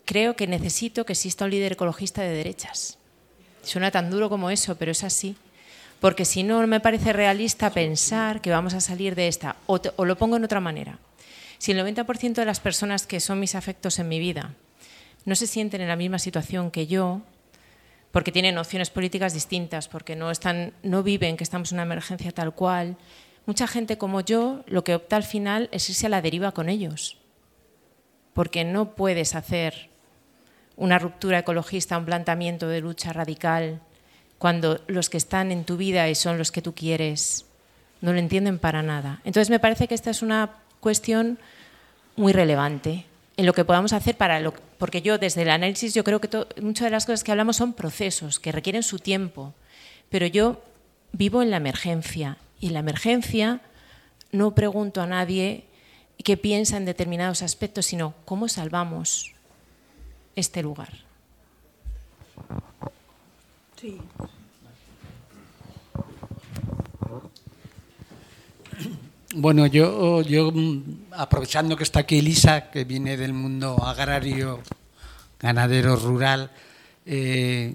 creo que necesito que exista un líder ecologista de derechas. Suena tan duro como eso, pero es así. Porque si no, me parece realista pensar que vamos a salir de esta. O, lo pongo en otra manera. Si el 90% de las personas que son mis afectos en mi vida no se sienten en la misma situación que yo, porque tienen opciones políticas distintas, porque no, están, no viven que estamos en una emergencia tal cual. Mucha gente como yo lo que opta al final es irse a la deriva con ellos, porque no puedes hacer una ruptura ecologista, un planteamiento de lucha radical, cuando los que están en tu vida y son los que tú quieres no lo entienden para nada. Entonces me parece que esta es una cuestión muy relevante en lo que podamos hacer para lo porque yo desde el análisis yo creo que muchas de las cosas que hablamos son procesos que requieren su tiempo, pero yo vivo en la emergencia y en la emergencia no pregunto a nadie qué piensa en determinados aspectos, sino cómo salvamos este lugar.
Sí.
Bueno, yo, yo mm, aprovechando que está aquí Elisa, que viene del mundo agrario, ganadero, rural, eh,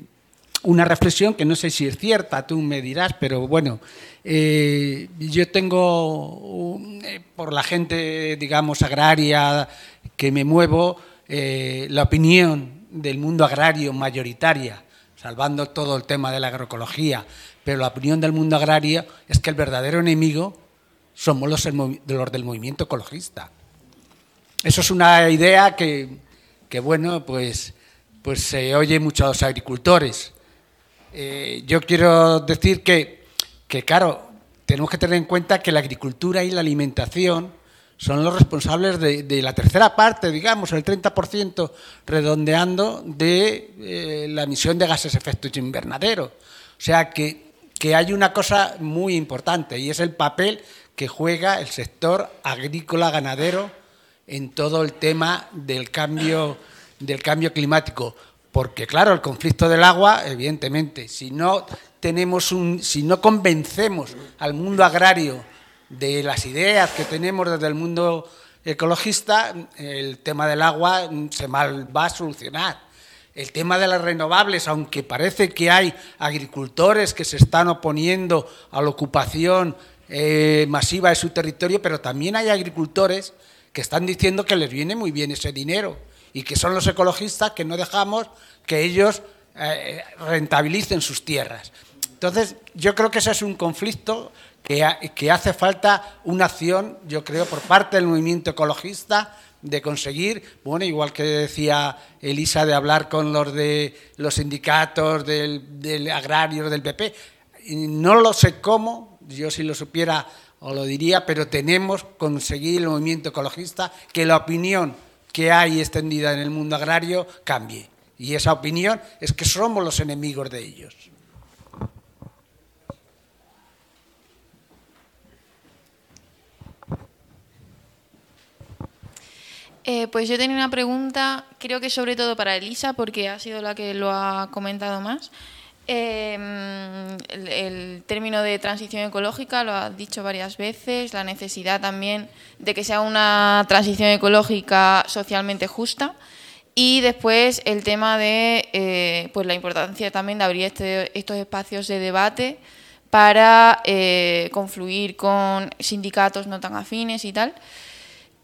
una reflexión que no sé si es cierta, tú me dirás, pero bueno, eh, yo tengo, eh, por la gente, digamos, agraria que me muevo, eh, la opinión del mundo agrario mayoritaria, salvando todo el tema de la agroecología, pero la opinión del mundo agrario es que el verdadero enemigo somos los, del movimiento ecologista. Eso es una idea que, que bueno, pues, pues se oye mucho a los agricultores. Eh, yo quiero decir que, que, claro, tenemos que tener en cuenta que la agricultura y la alimentación son los responsables de, de la tercera parte, digamos, el 30% redondeando de eh, la emisión de gases efecto invernadero. O sea que, que hay una cosa muy importante y es el papel que juega el sector agrícola ganadero en todo el tema del cambio del cambio climático, porque claro, el conflicto del agua, evidentemente, si no tenemos un si no convencemos al mundo agrario de las ideas que tenemos desde el mundo ecologista, el tema del agua se mal va a solucionar. El tema de las renovables, aunque parece que hay agricultores que se están oponiendo a la ocupación eh, masiva de su territorio, pero también hay agricultores que están diciendo que les viene muy bien ese dinero y que son los ecologistas que no dejamos que ellos eh, rentabilicen sus tierras. Entonces, yo creo que ese es un conflicto que, hace falta una acción, yo creo, por parte del movimiento ecologista de conseguir, bueno, igual que decía Elisa, de hablar con los de los sindicatos del, del agrario, del PP. No lo sé cómo, yo si lo supiera os lo diría, pero tenemos que conseguir el movimiento ecologista que la opinión que hay extendida en el mundo agrario cambie. Y esa opinión es que somos los enemigos de ellos.
Eh, pues yo tenía una pregunta, creo que sobre todo para Elisa, porque ha sido la que lo ha comentado más. Em, el, término de transición ecológica lo ha dicho varias veces, la necesidad también de que sea una transición ecológica socialmente justa y después el tema de eh, pues la importancia también de abrir este, estos espacios de debate para eh, confluir con sindicatos no tan afines y tal.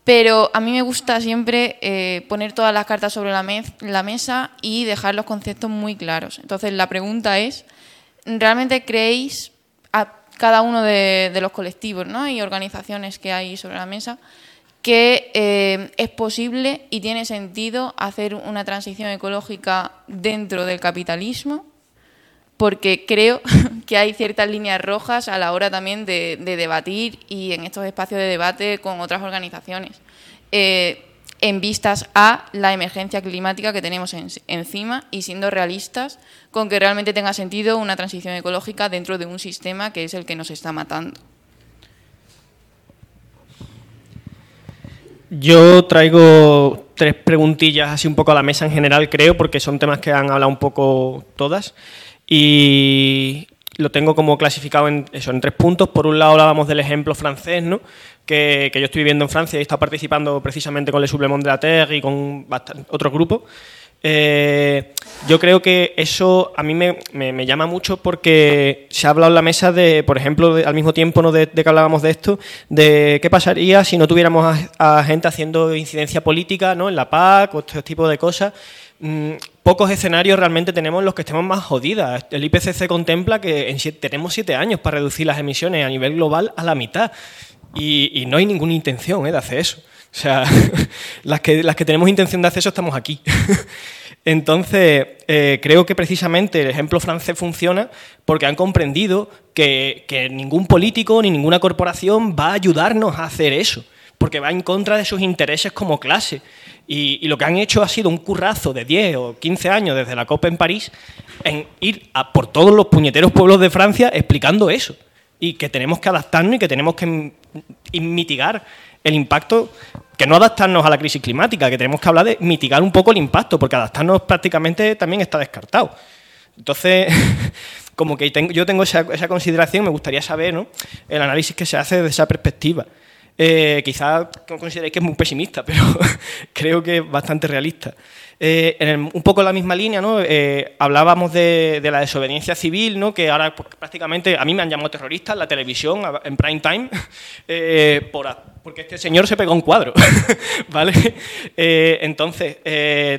Pero a mí me gusta siempre eh, poner todas las cartas sobre la, mesa y dejar los conceptos muy claros. Entonces, la pregunta es, ¿realmente creéis a cada uno de, los colectivos y organizaciones que hay sobre la mesa que eh, es posible y tiene sentido hacer una transición ecológica dentro del capitalismo? Porque creo que hay ciertas líneas rojas a la hora también de, debatir y en estos espacios de debate con otras organizaciones, eh, en vistas a la emergencia climática que tenemos encima y siendo realistas con que realmente tenga sentido una transición ecológica dentro de un sistema que es el que nos está matando.
Yo traigo tres preguntillas así un poco a la mesa en general, creo, porque son temas que han hablado un poco todas. Y lo tengo como clasificado en, eso, en tres puntos. Por un lado hablábamos del ejemplo francés, ¿no? que, yo estoy viviendo en Francia y he estado participando precisamente con Le Supplement de la Terre y con otros grupos. Eh, yo creo que eso a mí me, me, llama mucho porque se ha hablado en la mesa de, por ejemplo, al mismo tiempo ¿no? de, que hablábamos de esto, de qué pasaría si no tuviéramos a, gente haciendo incidencia política ¿no? en la PAC o este tipo de cosas. Mm, pocos escenarios realmente tenemos los que estemos más jodidas. El IPCC contempla que tenemos siete años para reducir las emisiones a nivel global a la mitad y, no hay ninguna intención ¿eh? de hacer eso. O sea, las que, las que tenemos intención de hacer eso estamos aquí. Entonces, eh, creo que precisamente el ejemplo francés funciona porque han comprendido que, que ningún político ni ninguna corporación va a ayudarnos a hacer eso porque va en contra de sus intereses como clase. Y, lo que han hecho ha sido un currazo de 10 o 15 años desde la COP en París en ir a por todos los puñeteros pueblos de Francia explicando eso. Y que tenemos que adaptarnos y que tenemos que mitigar el impacto, que no adaptarnos a la crisis climática, que tenemos que hablar de mitigar un poco el impacto, porque adaptarnos prácticamente también está descartado. Entonces, como que yo tengo esa, esa consideración, me gustaría saber ¿no? el análisis que se hace desde esa perspectiva. Eh, quizás consideréis que es muy pesimista, pero creo que es bastante realista. Eh, en un poco la misma línea, ¿no? Eh, hablábamos de, la desobediencia civil, ¿no? que ahora pues, prácticamente a mí me han llamado terrorista en la televisión, en prime time, porque este señor se pegó un cuadro. ¿vale? entonces,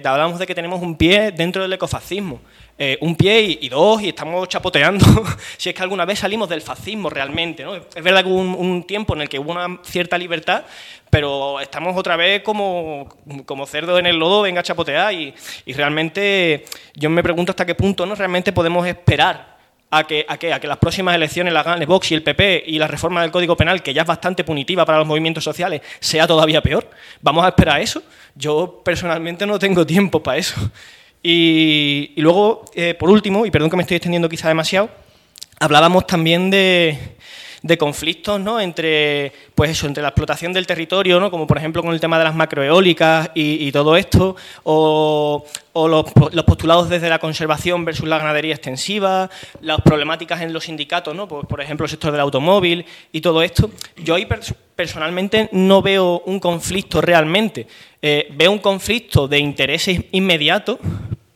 hablábamos de que tenemos un pie dentro del ecofascismo. Eh, un pie y, dos y estamos chapoteando si es que alguna vez salimos del fascismo realmente. ¿no? Es verdad que hubo un, tiempo en el que hubo una cierta libertad, pero estamos otra vez como, como cerdos en el lodo, venga a chapotear y, realmente yo me pregunto hasta qué punto ¿no? realmente podemos esperar a que, a, que, a que las próximas elecciones las gane Vox y el PP y la reforma del Código Penal, que ya es bastante punitiva para los movimientos sociales, sea todavía peor. ¿Vamos a esperar eso? Yo personalmente no tengo tiempo para eso. Y, luego, eh, por último, y perdón que me estoy extendiendo quizá demasiado, hablábamos también de, conflictos ¿no? entre, pues eso, entre la explotación del territorio, ¿no? como por ejemplo con el tema de las macroeólicas y, todo esto, o, los, postulados desde la conservación versus la ganadería extensiva, las problemáticas en los sindicatos, ¿no? pues, por ejemplo el sector del automóvil y todo esto. Yo ahí personalmente no veo un conflicto realmente. Eh, veo un conflicto de intereses inmediatos,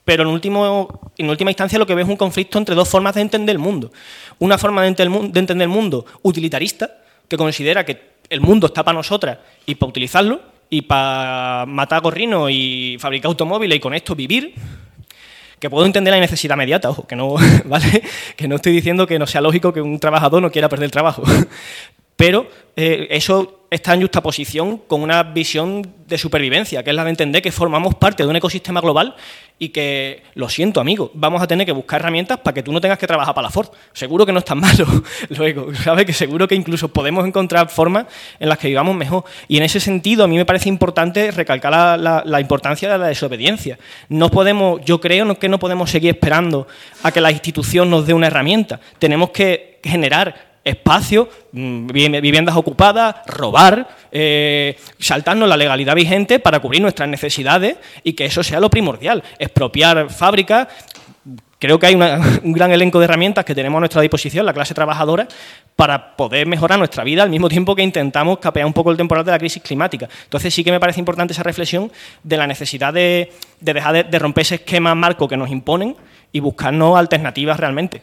pero en, último, en última instancia lo que veo es un conflicto entre dos formas de entender el mundo. Una forma de entender el mundo utilitarista, que considera que el mundo está para nosotras y para utilizarlo, y para matar gorrinos y fabricar automóviles y con esto vivir, que puedo entender la necesidad inmediata, ojo, que no, ¿vale? que no estoy diciendo que no sea lógico que un trabajador no quiera perder el trabajo, pero eh, eso está en justaposición con una visión de supervivencia, que es la de entender que formamos parte de un ecosistema global y que, lo siento amigo, vamos a tener que buscar herramientas para que tú no tengas que trabajar para la Ford. Seguro que no es tan malo, luego, ¿sabes? Que seguro que incluso podemos encontrar formas en las que vivamos mejor. Y en ese sentido a mí me parece importante recalcar la, la importancia de la desobediencia. No podemos, yo creo que no podemos seguir esperando a que la institución nos dé una herramienta. Tenemos que generar espacio, mm, viviendas ocupadas, robar, eh, saltarnos la legalidad vigente para cubrir nuestras necesidades y que eso sea lo primordial. Expropiar fábricas. Creo que hay un gran elenco de herramientas que tenemos a nuestra disposición, la clase trabajadora, para poder mejorar nuestra vida al mismo tiempo que intentamos capear un poco el temporal de la crisis climática. Entonces sí que me parece importante esa reflexión de la necesidad de, dejar de romper ese esquema marco que nos imponen y buscarnos alternativas realmente.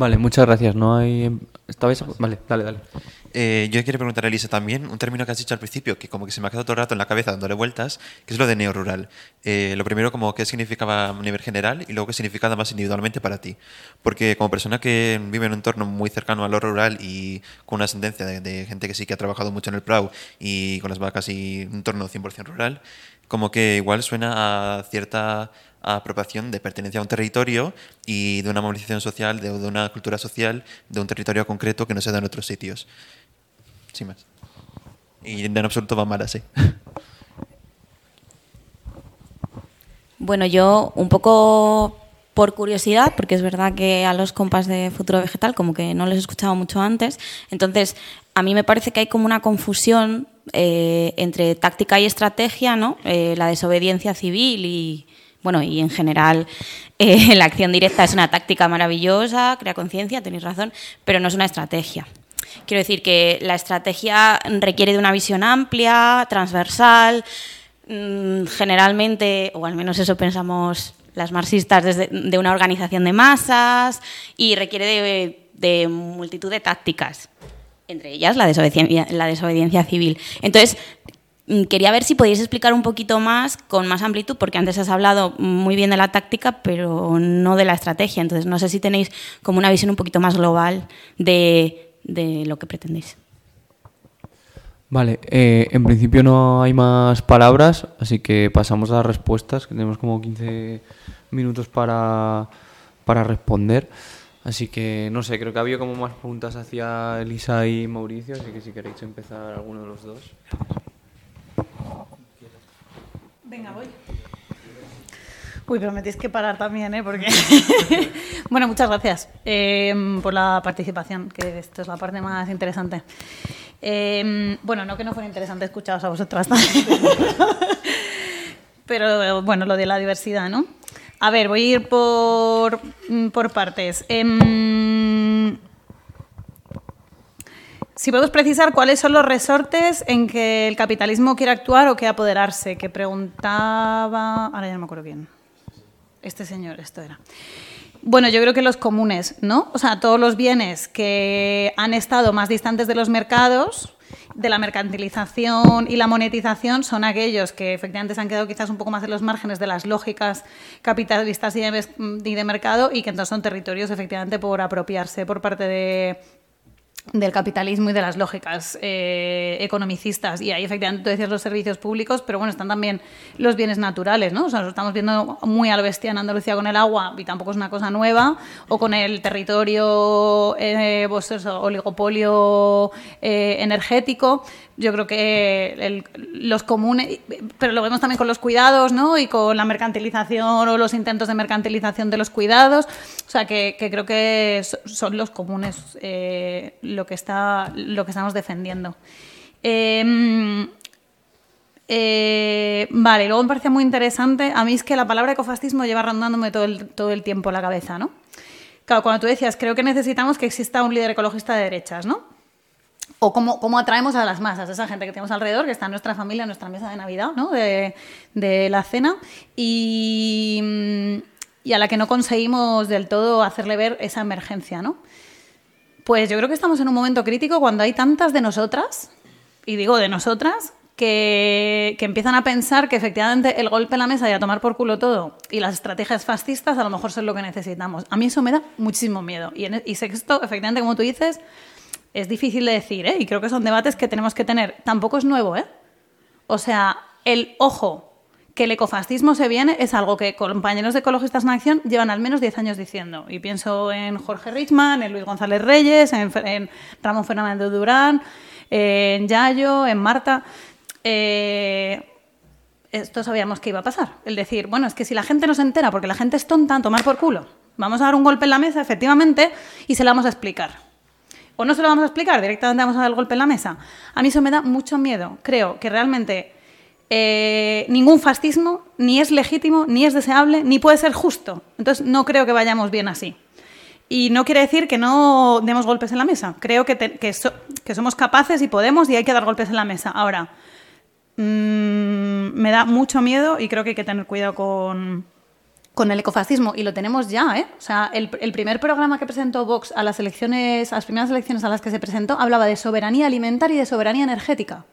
Vale, muchas gracias. No hay. ¿Esta vez? Vale, dale, dale.
Eh, yo quiero preguntar a Elisa también un término que has dicho al principio, que como que se me ha quedado todo el rato en la cabeza dándole vueltas, que es lo de neorural. Eh, lo primero, como qué significaba a nivel general y luego qué significaba más individualmente para ti. Porque como persona que vive en un entorno muy cercano a lo rural y con una ascendencia de, de gente que sí que ha trabajado mucho en el PRAU y con las vacas y un entorno 100% rural, como que igual suena a cierta apropiación de pertenencia a un territorio y de una movilización social, de, una cultura social, de un territorio concreto que no se da en otros sitios. Sin más. Y en absoluto va mal así.
Bueno, yo un poco por curiosidad, porque es verdad que a los compas de Futuro Vegetal como que no les he escuchado mucho antes, entonces a mí me parece que hay como una confusión eh, entre táctica y estrategia, ¿no? Eh, la desobediencia civil y, bueno, y en general eh, la acción directa es una táctica maravillosa, crea conciencia, tenéis razón, pero no es una estrategia. Quiero decir que la estrategia requiere de una visión amplia, transversal, mm, generalmente, o al menos eso pensamos las marxistas, desde, de una organización de masas y requiere de, de multitud de tácticas, entre ellas la desobediencia, la desobediencia civil. Entonces, Mm, quería ver si podéis explicar un poquito más, con más amplitud, porque antes has hablado muy bien de la táctica, pero no de la estrategia. Entonces, no sé si tenéis como una visión un poquito más global de, lo que pretendéis.
Vale, eh, en principio no hay más palabras, así que pasamos a las respuestas, tenemos como 15 minutos para, para responder. Así que no sé, creo que había como más preguntas hacia Elisa y Mauricio, así que si queréis empezar alguno de los dos.
Venga, voy. Uy, pero me tienes que parar también, ¿eh? Porque... bueno, muchas gracias eh, por la participación, que esto es la parte más interesante. Eh, bueno, no que no fuera interesante escucharos a vosotras pero bueno, lo de la diversidad, ¿no? A ver, voy a ir por, por partes. Em, si podemos precisar cuáles son los resortes en que el capitalismo quiere actuar o quiere apoderarse, que preguntaba, ahora ya no me acuerdo quién. Este señor, esto era. Bueno, yo creo que los comunes, ¿no? O sea, todos los bienes que han estado más distantes de los mercados, de la mercantilización y la monetización, son aquellos que efectivamente se han quedado quizás un poco más en los márgenes de las lógicas capitalistas y de, y de mercado y que entonces son territorios efectivamente por apropiarse por parte de del capitalismo y de las lógicas eh, economicistas. Y ahí efectivamente tú decías los servicios públicos, pero bueno, están también los bienes naturales, ¿no? O sea, nos estamos viendo muy a lo bestia en Andalucía con el agua, y tampoco es una cosa nueva, o con el territorio, eh, pues oligopolio eh, energético. Yo creo que los comunes, pero lo vemos también con los cuidados, ¿no? Y con la mercantilización o los intentos de mercantilización de los cuidados. O sea, que, creo que son los comunes eh, lo, que está, lo que estamos defendiendo. Em, eh, vale, luego me parece muy interesante. A mí es que la palabra ecofascismo lleva rondándome todo el, todo el tiempo la cabeza, ¿no? Claro, cuando tú decías, creo que necesitamos que exista un líder ecologista de derechas, ¿no? o cómo, cómo, atraemos a las masas, a esa gente que tenemos alrededor, que está en nuestra familia, en nuestra mesa de Navidad, ¿no? de, de la cena, y, y, a la que no conseguimos del todo hacerle ver esa emergencia. ¿no? Pues yo creo que estamos en un momento crítico cuando hay tantas de nosotras, y digo de nosotras, que, que, empiezan a pensar que efectivamente el golpe en la mesa y a tomar por culo todo y las estrategias fascistas a lo mejor son lo que necesitamos. A mí eso me da muchísimo miedo. Y, en, y esto, efectivamente, como tú dices, es difícil de decir, ¿eh? Y creo que son debates que tenemos que tener. Tampoco es nuevo, ¿eh? O sea, el ojo que el ecofascismo se viene es algo que compañeros de Ecologistas en Acción llevan al menos 10 años diciendo. Y pienso en Jorge Richman, en Luis González Reyes, en, Ramón Fernández Durán, en Yayo, en Marta. Eh, esto sabíamos que iba a pasar. El decir, bueno, es que si la gente no se entera porque la gente es tonta, tomar por culo. Vamos a dar un golpe en la mesa, efectivamente, y se la vamos a explicar o no se lo vamos a explicar, directamente vamos a dar el golpe en la mesa. A mí eso me da mucho miedo. Creo que realmente eh, ningún fascismo ni es legítimo, ni es deseable, ni puede ser justo. Entonces no creo que vayamos bien así. Y no quiere decir que no demos golpes en la mesa. Creo que, que, so, que somos capaces y podemos y hay que dar golpes en la mesa. Ahora, mmm, me da mucho miedo y creo que hay que tener cuidado con, con el ecofascismo y lo tenemos ya, ¿eh? O sea, el, el, primer programa que presentó Vox a las elecciones, a las primeras elecciones a las que se presentó, hablaba de soberanía alimentaria y de soberanía energética,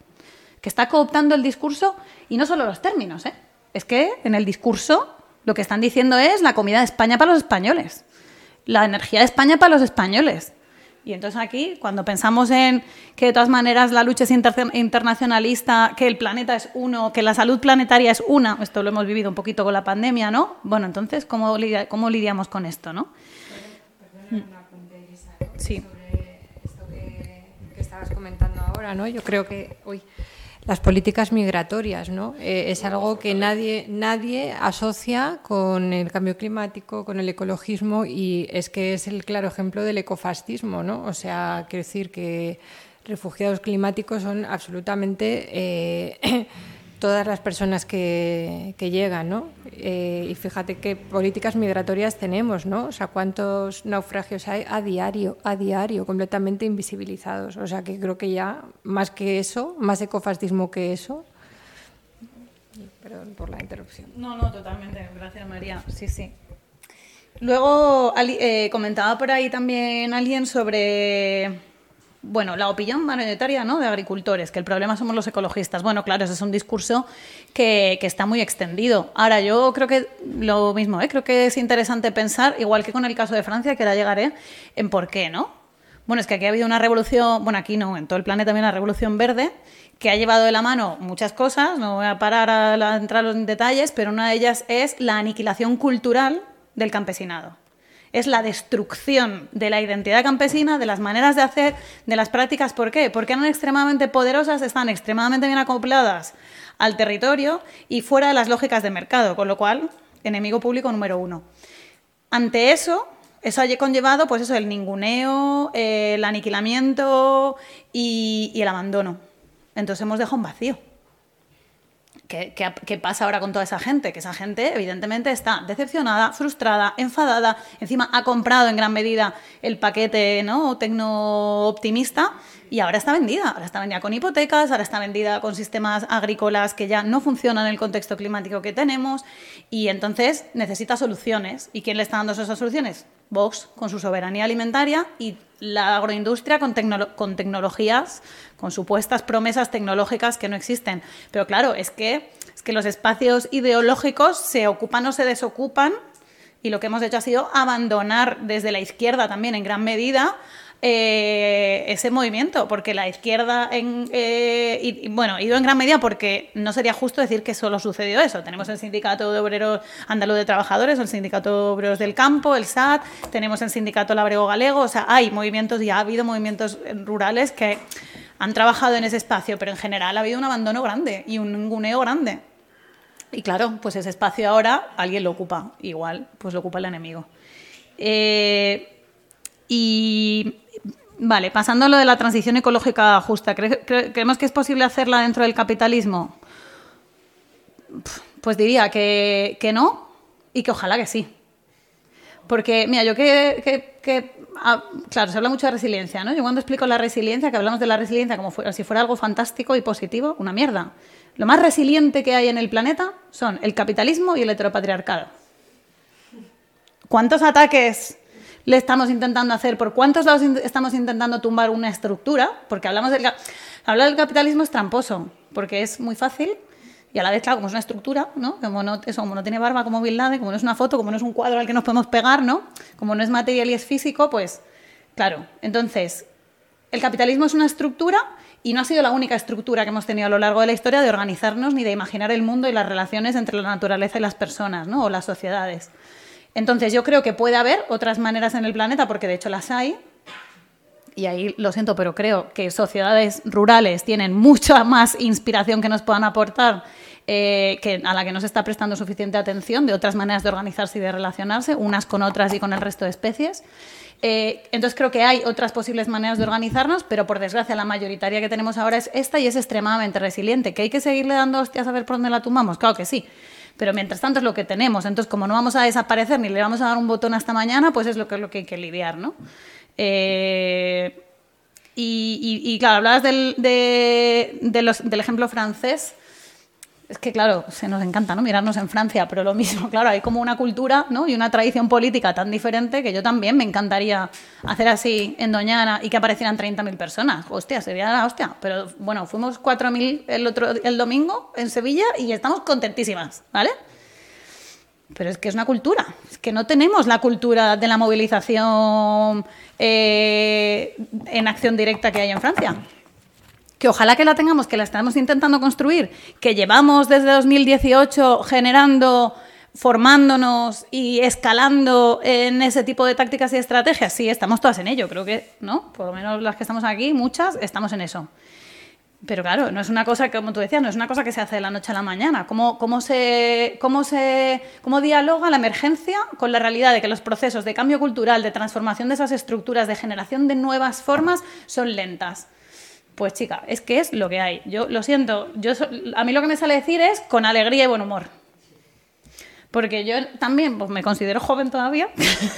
que está cooptando el discurso y no solo los términos, ¿eh? Es que en el discurso lo que están diciendo es la comida de España para los españoles, la energía de España para los españoles. Y entonces aquí, cuando pensamos en que de todas maneras la lucha es inter internacionalista, que el planeta es uno, que la salud planetaria es una, esto lo hemos vivido un poquito con la pandemia, ¿no? Bueno, entonces, ¿cómo, cómo lidiamos con esto, no?
Sí. Sobre esto que, que estabas comentando ahora, ¿no? Yo creo que... Uy, las políticas migratorias, ¿no? Eh, es algo que nadie, nadie asocia con el cambio climático, con el ecologismo y es que es el claro ejemplo del ecofascismo, ¿no? O sea, quiero decir que refugiados climáticos son absolutamente eh, todas las personas que, que llegan, ¿no? Eh, y fíjate qué políticas migratorias tenemos, ¿no? O sea, cuántos naufragios hay a diario, a diario, completamente invisibilizados. O sea, que creo que ya, más que eso, más ecofascismo que eso. Perdón por la interrupción.
No, no, totalmente. Gracias, María. Sí, sí. Luego eh, comentaba por ahí también alguien sobre bueno, la opinión mayoritaria ¿no? de agricultores, que el problema somos los ecologistas. Bueno, claro, ese es un discurso que, que está muy extendido. Ahora, yo creo que lo mismo, ¿eh? creo que es interesante pensar, igual que con el caso de Francia, que ahora llegaré, en por qué, ¿no? Bueno, es que aquí ha habido una revolución, bueno, aquí no, en todo el planeta también una revolución verde, que ha llevado de la mano muchas cosas, no voy a parar a entrar en detalles, pero una de ellas es la aniquilación cultural del campesinado es la destrucción de la identidad campesina, de las maneras de hacer, de las prácticas. ¿Por qué? Porque eran extremadamente poderosas, están extremadamente bien acopladas al territorio y fuera de las lógicas de mercado, con lo cual, enemigo público número uno. Ante eso, eso ha conllevado, pues eso, el ninguneo, el aniquilamiento y, y el abandono. Entonces hemos dejado un vacío. ¿Qué, ¿Qué, qué, pasa ahora con toda esa gente? Que esa gente, evidentemente, está decepcionada, frustrada, enfadada. Encima ha comprado en gran medida el paquete ¿no? tecno-optimista y ahora está vendida. Ahora está vendida con hipotecas, ahora está vendida con sistemas agrícolas que ya no funcionan en el contexto climático que tenemos. Y entonces necesita soluciones. ¿Y quién le está dando esas soluciones? Vox, con su soberanía alimentaria y la agroindustria con, con tecnologías, con supuestas promesas tecnológicas que no existen. Pero claro, es que, es que los espacios ideológicos se ocupan o se desocupan y lo que hemos hecho ha sido abandonar desde la izquierda también en gran medida eh, ese movimiento, porque la izquierda, en, eh, y, bueno, ido en gran medida porque no sería justo decir que solo sucedió eso. Tenemos el Sindicato de Obreros Andaluz de Trabajadores, el Sindicato de Obreros del Campo, el SAT, tenemos el Sindicato Labrego Galego, o sea, hay movimientos y ha habido movimientos rurales que han trabajado en ese espacio, pero en general ha habido un abandono grande y un ninguneo grande. Y claro, pues ese espacio ahora alguien lo ocupa, igual, pues lo ocupa el enemigo. Eh, y Vale, pasando a lo de la transición ecológica justa, ¿cre cre ¿creemos que es posible hacerla dentro del capitalismo? Pues diría que, que, no y que ojalá que sí. Porque, mira, yo que, que, que ah, claro, se habla mucho de resiliencia, ¿no? Yo cuando explico la resiliencia, que hablamos de la resiliencia como si fuera algo fantástico y positivo, una mierda. Lo más resiliente que hay en el planeta son el capitalismo y el heteropatriarcado. ¿Cuántos ataques le estamos intentando hacer? ¿Por cuántos lados estamos intentando tumbar una estructura? Porque hablamos del, hablar del capitalismo es tramposo, porque es muy fácil y a la vez, claro, como es una estructura, ¿no? Como no, eso, como no tiene barba como Bill como no es una foto, como no es un cuadro al que nos podemos pegar, ¿no? Como no es material y es físico, pues, claro. Entonces, el capitalismo es una estructura y no ha sido la única estructura que hemos tenido a lo largo de la historia de organizarnos ni de imaginar el mundo y las relaciones entre la naturaleza y las personas, ¿no? O las sociedades. Entonces, yo creo que puede haber otras maneras en el planeta, porque de hecho las hay, y ahí lo siento, pero creo que sociedades rurales tienen mucha más inspiración que nos puedan aportar, eh, que a la que no se está prestando suficiente atención, de otras maneras de organizarse y de relacionarse, unas con otras y con el resto de especies. Eh, entonces creo que hay otras posibles maneras de organizarnos, pero por desgracia la mayoritaria que tenemos ahora es esta y es extremadamente resiliente. ¿Que hay que seguirle dando hostias a ver por dónde la tumbamos? Claro que sí. Pero mientras tanto es lo que tenemos. Entonces, como no vamos a desaparecer ni le vamos a dar un botón hasta mañana, pues es lo que, es lo que hay que lidiar, ¿no? Eh, y, claro, hablabas del, del ejemplo francés. Es que, claro, se nos encanta ¿no? mirarnos en Francia, pero lo mismo, claro, hay como una cultura ¿no? y una tradición política tan diferente que yo también me encantaría hacer así en Doñana y que aparecieran 30.000 personas. Hostia, sería la hostia. Pero bueno, fuimos 4.000 el, otro, el domingo en Sevilla y estamos contentísimas, ¿vale? Pero es que es una cultura, es que no tenemos la cultura de la movilización eh, en acción directa que hay en Francia. Que ojalá que la tengamos, que la estamos intentando construir, que llevamos desde 2018 generando, formándonos y escalando en ese tipo de tácticas y estrategias. Sí, estamos todas en ello, creo que, ¿no? Por lo menos las que estamos aquí, muchas, estamos en eso. Pero claro, no es una cosa, como tú decías, no es una cosa que se hace de la noche a la mañana. ¿Cómo, cómo, se, cómo, se, ¿Cómo dialoga la emergencia con la realidad de que los procesos de cambio cultural, de transformación de esas estructuras, de generación de nuevas formas, son lentas? Pues chica, es que es lo que hay. Yo lo siento, yo, a mí lo que me sale decir es con alegría y buen humor. Porque yo también pues, me considero joven todavía.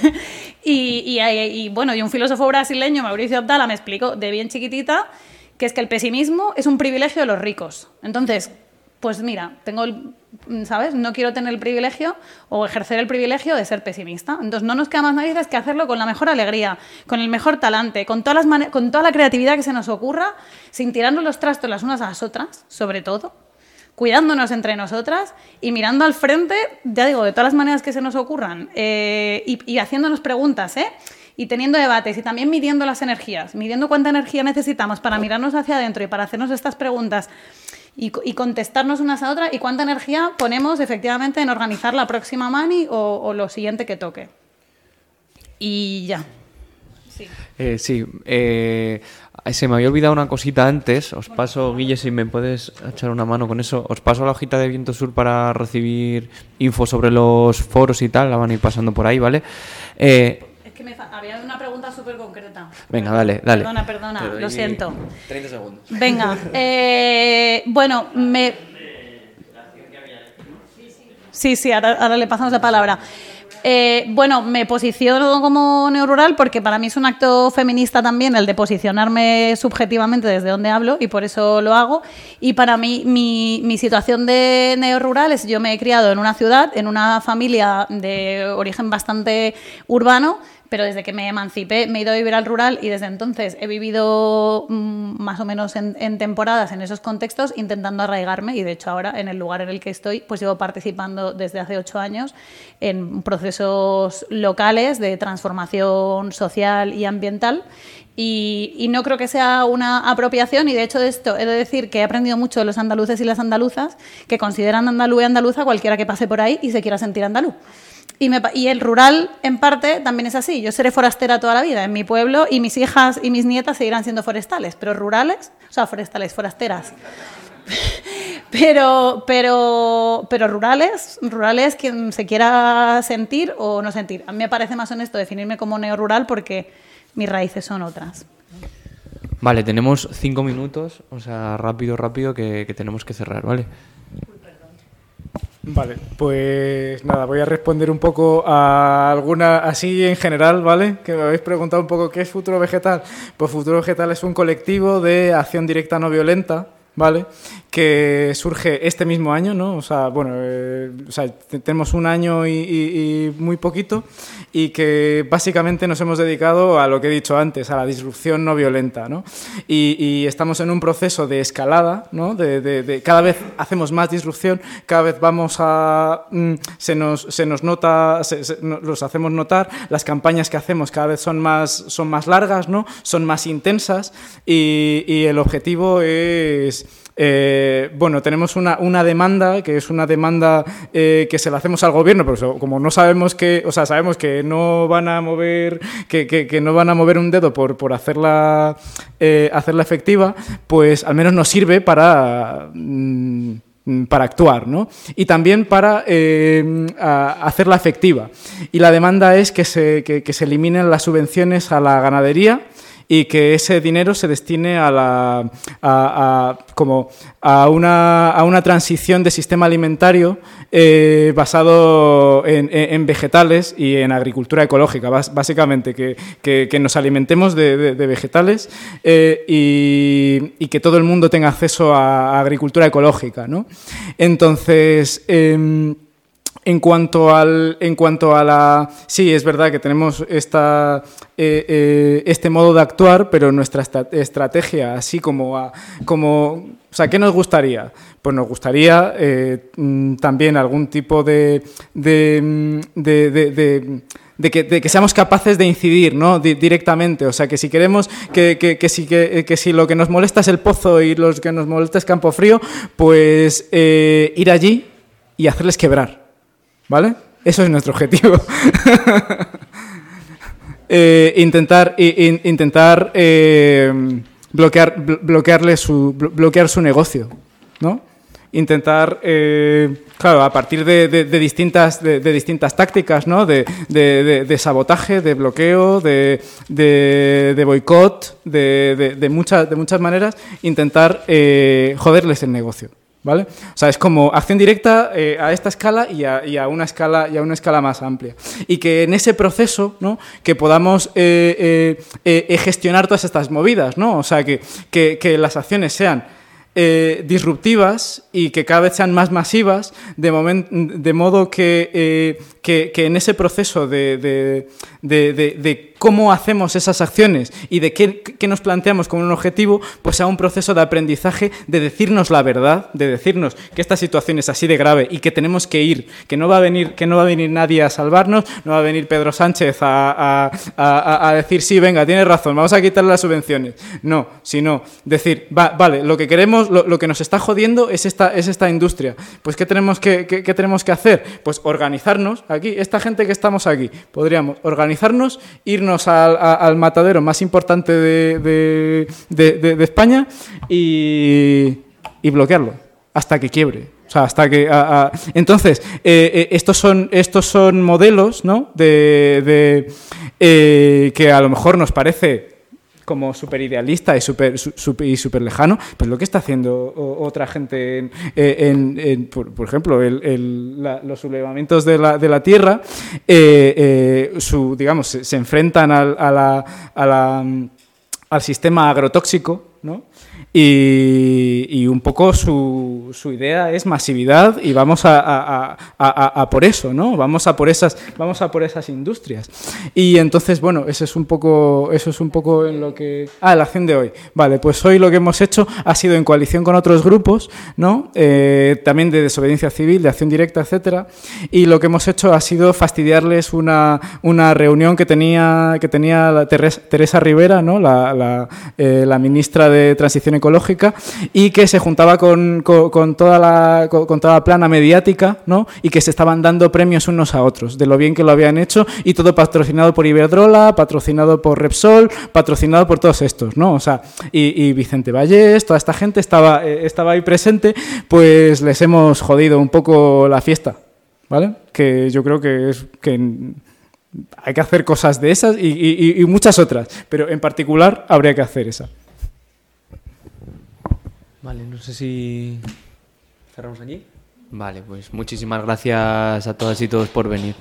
y, y, bueno, y un filósofo brasileño, Mauricio Abdala, me explicó de bien chiquitita que es que el pesimismo es un privilegio de los ricos. Entonces, pues mira, tengo ¿sabes? No quiero tener el privilegio o ejercer el privilegio de ser pesimista. Entonces no nos queda más narices que hacerlo con la mejor alegría, con el mejor talante, con, todas las con toda la creatividad que se nos ocurra, sin tirarnos los trastos las unas a las otras, sobre todo, cuidándonos entre nosotras y mirando al frente, ya digo, de todas las maneras que se nos ocurran eh, y, haciéndonos preguntas, ¿eh? y teniendo debates y también midiendo las energías, midiendo cuánta energía necesitamos para mirarnos hacia adentro y para hacernos estas preguntas y, contestarnos unas a otras y cuánta energía ponemos efectivamente en organizar la próxima mani o, lo siguiente que toque. Y ya.
Sí. Eh, sí eh, se me había olvidado una cosita antes. Os paso, Guille, si me puedes echar una mano con eso. Os paso la hojita de Viento Sur para recibir info sobre los foros y tal. La van a ir pasando por ahí, ¿vale?
Eh, que me había una pregunta súper concreta.
Venga, dale, dale.
Perdona, perdona, lo siento.
30 segundos.
Venga, eh, bueno, me... Sí, sí, ahora, le pasamos la palabra. Eh, bueno, me posiciono como neorural porque para mí es un acto feminista también el de posicionarme subjetivamente desde donde hablo y por eso lo hago. Y para mí, mi, mi situación de neorural es yo me he criado en una ciudad, en una familia de origen bastante urbano, pero desde que me emancipé me he ido a vivir al rural y desde entonces he vivido mm, más o menos en, temporadas en esos contextos intentando arraigarme y de hecho ahora en el lugar en el que estoy pues llevo participando desde hace ocho años en procesos locales de transformación social y ambiental y, no creo que sea una apropiación y de hecho de esto he de decir que he aprendido mucho de los andaluces y las andaluzas que consideran andaluz y andaluza cualquiera que pase por ahí y se quiera sentir andaluz. Y, el rural, en parte, también es así. Yo seré forastera toda la vida en mi pueblo y mis hijas y mis nietas seguirán siendo forestales, pero rurales, o sea, forestales, forasteras. pero, pero, pero rurales, rurales quien se quiera sentir o no sentir. A mí me parece más honesto definirme como neorural porque mis raíces son otras.
Vale, tenemos cinco minutos, o sea, rápido, rápido, que tenemos que cerrar, ¿vale?
Vale, pues nada, voy a responder un poco a alguna, así en general, ¿vale? Que me habéis preguntado un poco qué es Futuro Vegetal. Pues Futuro Vegetal es un colectivo de acción directa no violenta, ¿vale? Que surge este mismo año, ¿no? O sea, bueno, eh, o sea, te- tenemos un año y, y- y muy poquito y que básicamente nos hemos dedicado a lo que he dicho antes, a la disrupción no violenta, ¿no? Y, y estamos en un proceso de escalada, ¿no? De, de- de- cada vez hacemos más disrupción, cada vez vamos a... mm, se, nos, se nos nota, se- se- los hacemos notar, las campañas que hacemos cada vez son más, son más largas, ¿no? Son más intensas y el objetivo es... eh, bueno, tenemos una, una demanda que es una demanda eh, que se la hacemos al gobierno, pero como no sabemos que, o sea, sabemos que no van a mover, que, que- no van a mover un dedo por, por hacerla, eh, hacerla efectiva, pues al menos nos sirve para mm, mm, para actuar, ¿no? Y también para hacerla efectiva. Y la demanda es que se, que se eliminen las subvenciones a la ganadería y que ese dinero se destine a la a, como a una, a una transición de sistema alimentario eh, basado en, vegetales y en agricultura ecológica, básicamente, que, que- nos alimentemos de, vegetales eh, y, que todo el mundo tenga acceso a, a agricultura ecológica. ¿no? Entonces, em, en cuanto al, en cuanto a la, sí, es verdad que tenemos esta, eh, eh, este modo de actuar, pero nuestra estrategia, así como, a- como, ¿qué nos gustaría? Pues nos gustaría eh, mm, también algún tipo de, de, mm, de- de- de- que, de que seamos capaces de incidir ¿no? Di- directamente. O sea, que si queremos que, si, que, que si lo que nos molesta es el pozo y lo que nos molesta es Campo Frío, pues eh, ir allí y hacerles quebrar. ¿Vale? Eso es nuestro objetivo. Eh, intentar intentar eh, bloquear, blo- bloquearle su, blo- bloquear su negocio. ¿no? Intentar, eh, claro, a partir de, de- distintas, de, distintas tácticas, ¿no? De, sabotaje, de bloqueo, de, de, boicot, de muchas, de muchas maneras, intentar eh, joderles el negocio. ¿Vale? O sea, es como acción directa eh, a esta escala y a, y a una escala y a una escala más amplia. Y que en ese proceso, ¿no? Que podamos eh, eh, gestionar todas estas movidas, ¿no? O sea, que, que- que las acciones sean disruptivas y que cada vez sean más masivas, de, de modo que, que, en ese proceso de cómo hacemos esas acciones y de qué, qué nos planteamos como un objetivo, pues sea un proceso de aprendizaje de decirnos la verdad, de decirnos que esta situación es así de grave y que tenemos que ir, que no va a venir, que no va a venir nadie a salvarnos, no va a venir Pedro Sánchez a, a- a- a decir sí, venga, tienes razón, vamos a quitarle las subvenciones. No, sino decir, va- vale, lo que queremos, lo, lo que nos está jodiendo es esta, es esta industria. Pues ¿qué tenemos que, qué- qué tenemos que hacer? Pues organizarnos aquí, esta gente que estamos aquí, podríamos organizarnos, irnos al, matadero más importante de, de- España y, y bloquearlo hasta que quiebre. O sea, hasta que. Entonces, eh, eh, estos, son, estos son modelos, ¿no? De, eh, que a lo mejor nos parece como súper idealista y súper y súper lejano, pues lo que está haciendo otra gente, en, eh, por, ejemplo, los sublevamientos de la, Tierra, eh, eh, digamos, se, enfrentan al, mm, al sistema agrotóxico. Y, y un poco su, su idea es masividad y vamos a, a- a- a- por eso, ¿no? Vamos a por esas, vamos a por esas industrias. Y entonces, bueno, eso es un poco, eso es un poco en lo que. Ah, la acción de hoy. Vale, pues hoy lo que hemos hecho ha sido en coalición con otros grupos, ¿no? Eh, también de desobediencia civil, de acción directa, etcétera. Y lo que hemos hecho ha sido fastidiarles una, una reunión que tenía, que tenía la Teresa, Teresa Rivera, ¿no? La, la, eh, la ministra de Transición Ecológica, y que se juntaba con, con- toda la, con, toda la plana mediática, ¿no? Y que se estaban dando premios unos a otros, de lo bien que lo habían hecho, y todo patrocinado por Iberdrola, patrocinado por Repsol, patrocinado por todos estos, ¿no? O sea, y, Vicente Vallés, toda esta gente estaba, eh, estaba ahí presente, pues les hemos jodido un poco la fiesta, ¿vale? Que yo creo que es que hay que hacer cosas de esas y- y muchas otras, pero en particular habría que hacer esa.
Vale, no sé si cerramos allí. Vale, pues muchísimas gracias a todas y todos por venir.